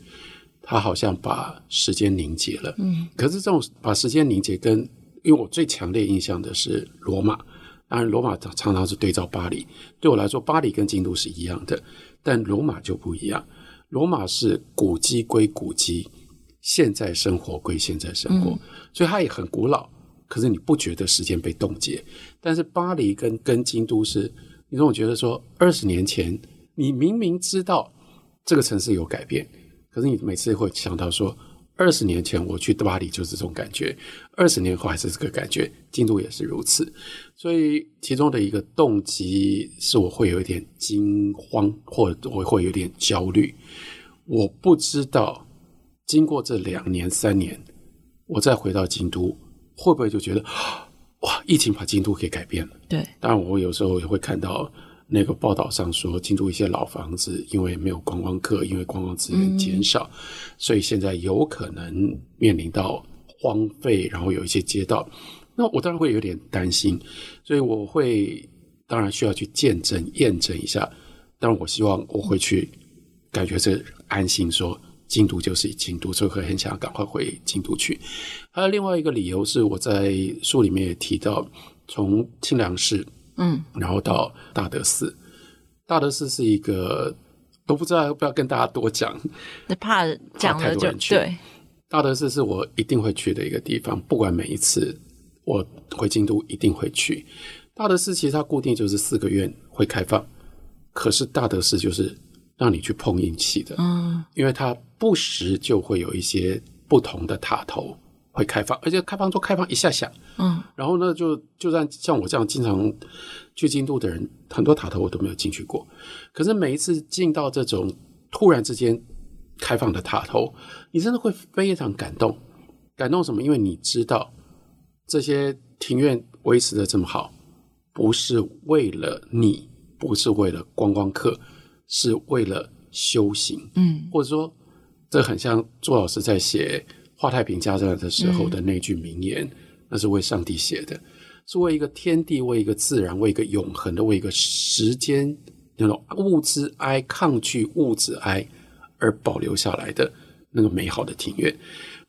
他好像把时间凝结了，嗯，可是这种把时间凝结跟，因为我最强烈印象的是罗马，当然罗马常常是对照巴黎，对我来说巴黎跟京都是一样的，但罗马就不一样，罗马是古迹归古迹，现在生活归现在生活，所以它也很古老，可是你不觉得时间被冻结，但是巴黎跟跟京都是，你总觉得说二十年前你明明知道这个城市有改变。可是你每次会想到说，二十年前我去巴黎就是这种感觉，二十年后还是这个感觉，京都也是如此。所以其中的一个动机是我会有一点惊慌，或者我会有点焦虑。我不知道经过这两年三年，我再回到京都，会不会就觉得哇，疫情把京都给改变了？对，当然我有时候也会看到。那个报道上说，京都一些老房子因为没有观光客，因为观光资源减少，嗯、所以现在有可能面临到荒废，然后有一些街道。那我当然会有点担心，所以我会当然需要去见证验证一下。当然，我希望我会去感觉这安心说，说京都就是京都，所以会很想赶快回京都去。还有另外一个理由是，我在书里面也提到，从清凉寺。嗯，然后到大德寺，大德寺是一个都不知道要不要跟大家多讲，怕讲了就对。大德寺是我一定会去的一个地方，不管每一次我回京都一定会去。大德寺其实它固定就是四个月会开放，可是大德寺就是让你去碰运气的，嗯，因为它不时就会有一些不同的塔头。会开放，而且开放都开放一下下，嗯，然后呢，就就算像我这样经常去京都的人，很多塔头我都没有进去过。可是每一次进到这种突然之间开放的塔头，你真的会非常感动。感动什么？因为你知道这些庭院维持的这么好，不是为了你，不是为了观光客，是为了修行。嗯，或者说，这很像朱老师在写。《华太平家在的时候的那句名言，嗯、那是为上帝写的，是为一个天地、为一个自然、为一个永恒的、为一个时间那种物质哀抗拒物质哀而保留下来的那个美好的庭院。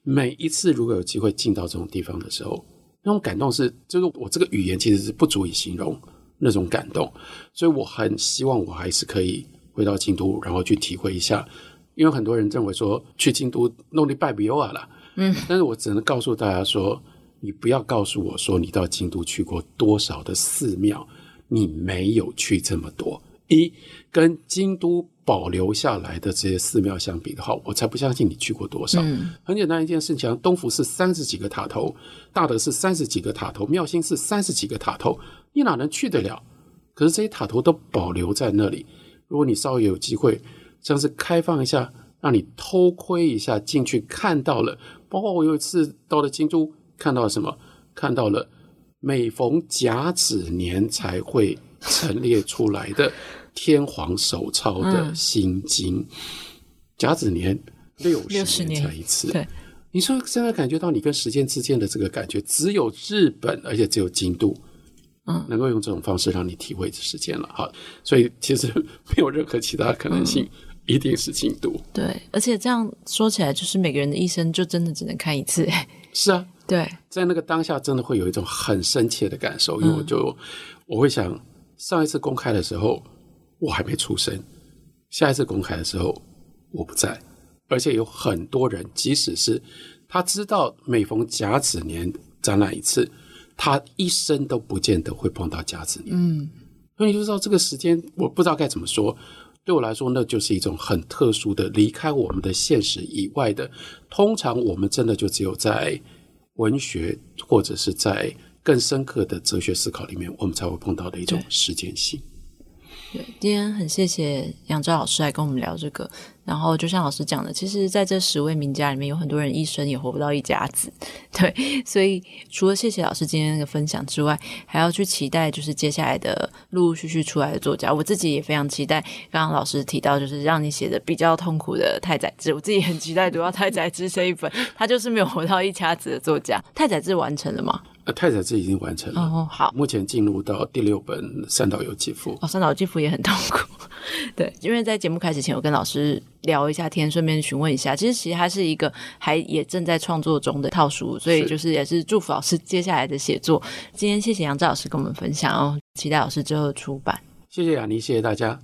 每一次如果有机会进到这种地方的时候，那种感动是，就是我这个语言其实是不足以形容那种感动，所以我很希望我还是可以回到京都，然后去体会一下。因为很多人认为说去京都弄的拜比欧啊啦，嗯，但是我只能告诉大家说，你不要告诉我说你到京都去过多少的寺庙，你没有去这么多。一跟京都保留下来的这些寺庙相比的话，我才不相信你去过多少。嗯、很简单一件事情，东福寺三十几个塔头，大德寺三十几个塔头，妙心寺三十几个塔头，你哪能去得了？可是这些塔头都保留在那里。如果你稍微有机会，像是开放一下，让你偷窥一下进去，看到了。包括我有一次到了京都，看到了什么？看到了每逢甲子年才会陈列出来的。[LAUGHS] 天皇手抄的心经，嗯、甲子年六十年才一次。对，你说现在感觉到你跟时间之间的这个感觉，只有日本，而且只有京都，嗯，能够用这种方式让你体会时间了。好，所以其实没有任何其他可能性，嗯、一定是京都。对，而且这样说起来，就是每个人的一生就真的只能看一次。是啊，对，在那个当下，真的会有一种很深切的感受，因为我就、嗯、我会想，上一次公开的时候。我还没出生，下一次公开的时候我不在，而且有很多人，即使是他知道每逢甲子年展览一次，他一生都不见得会碰到甲子年。嗯，所以你就知道这个时间，我不知道该怎么说。对我来说，那就是一种很特殊的离开我们的现实以外的。通常我们真的就只有在文学或者是在更深刻的哲学思考里面，我们才会碰到的一种时间性。对，今天很谢谢杨照老师来跟我们聊这个。然后就像老师讲的，其实在这十位名家里面，有很多人一生也活不到一家子。[LAUGHS] 对，所以除了谢谢老师今天那个分享之外，还要去期待就是接下来的陆陆续续出来的作家。我自己也非常期待。刚刚老师提到，就是让你写的比较痛苦的太宰治，我自己很期待读到太宰治这一本。他就是没有活到一家子的作家。太宰治完成了吗？呃，太宰治已经完成了。哦，好，目前进入到第六本《三岛由纪夫》。哦，《三岛由纪夫》也很痛苦。[LAUGHS] 对，因为在节目开始前，我跟老师聊一下天，顺便询问一下，其实其实它是一个还也正在创作中的套书，所以就是也是祝福老师接下来的写作。今天谢谢杨照老师跟我们分享哦，期待老师之后的出版。谢谢雅妮，谢谢大家。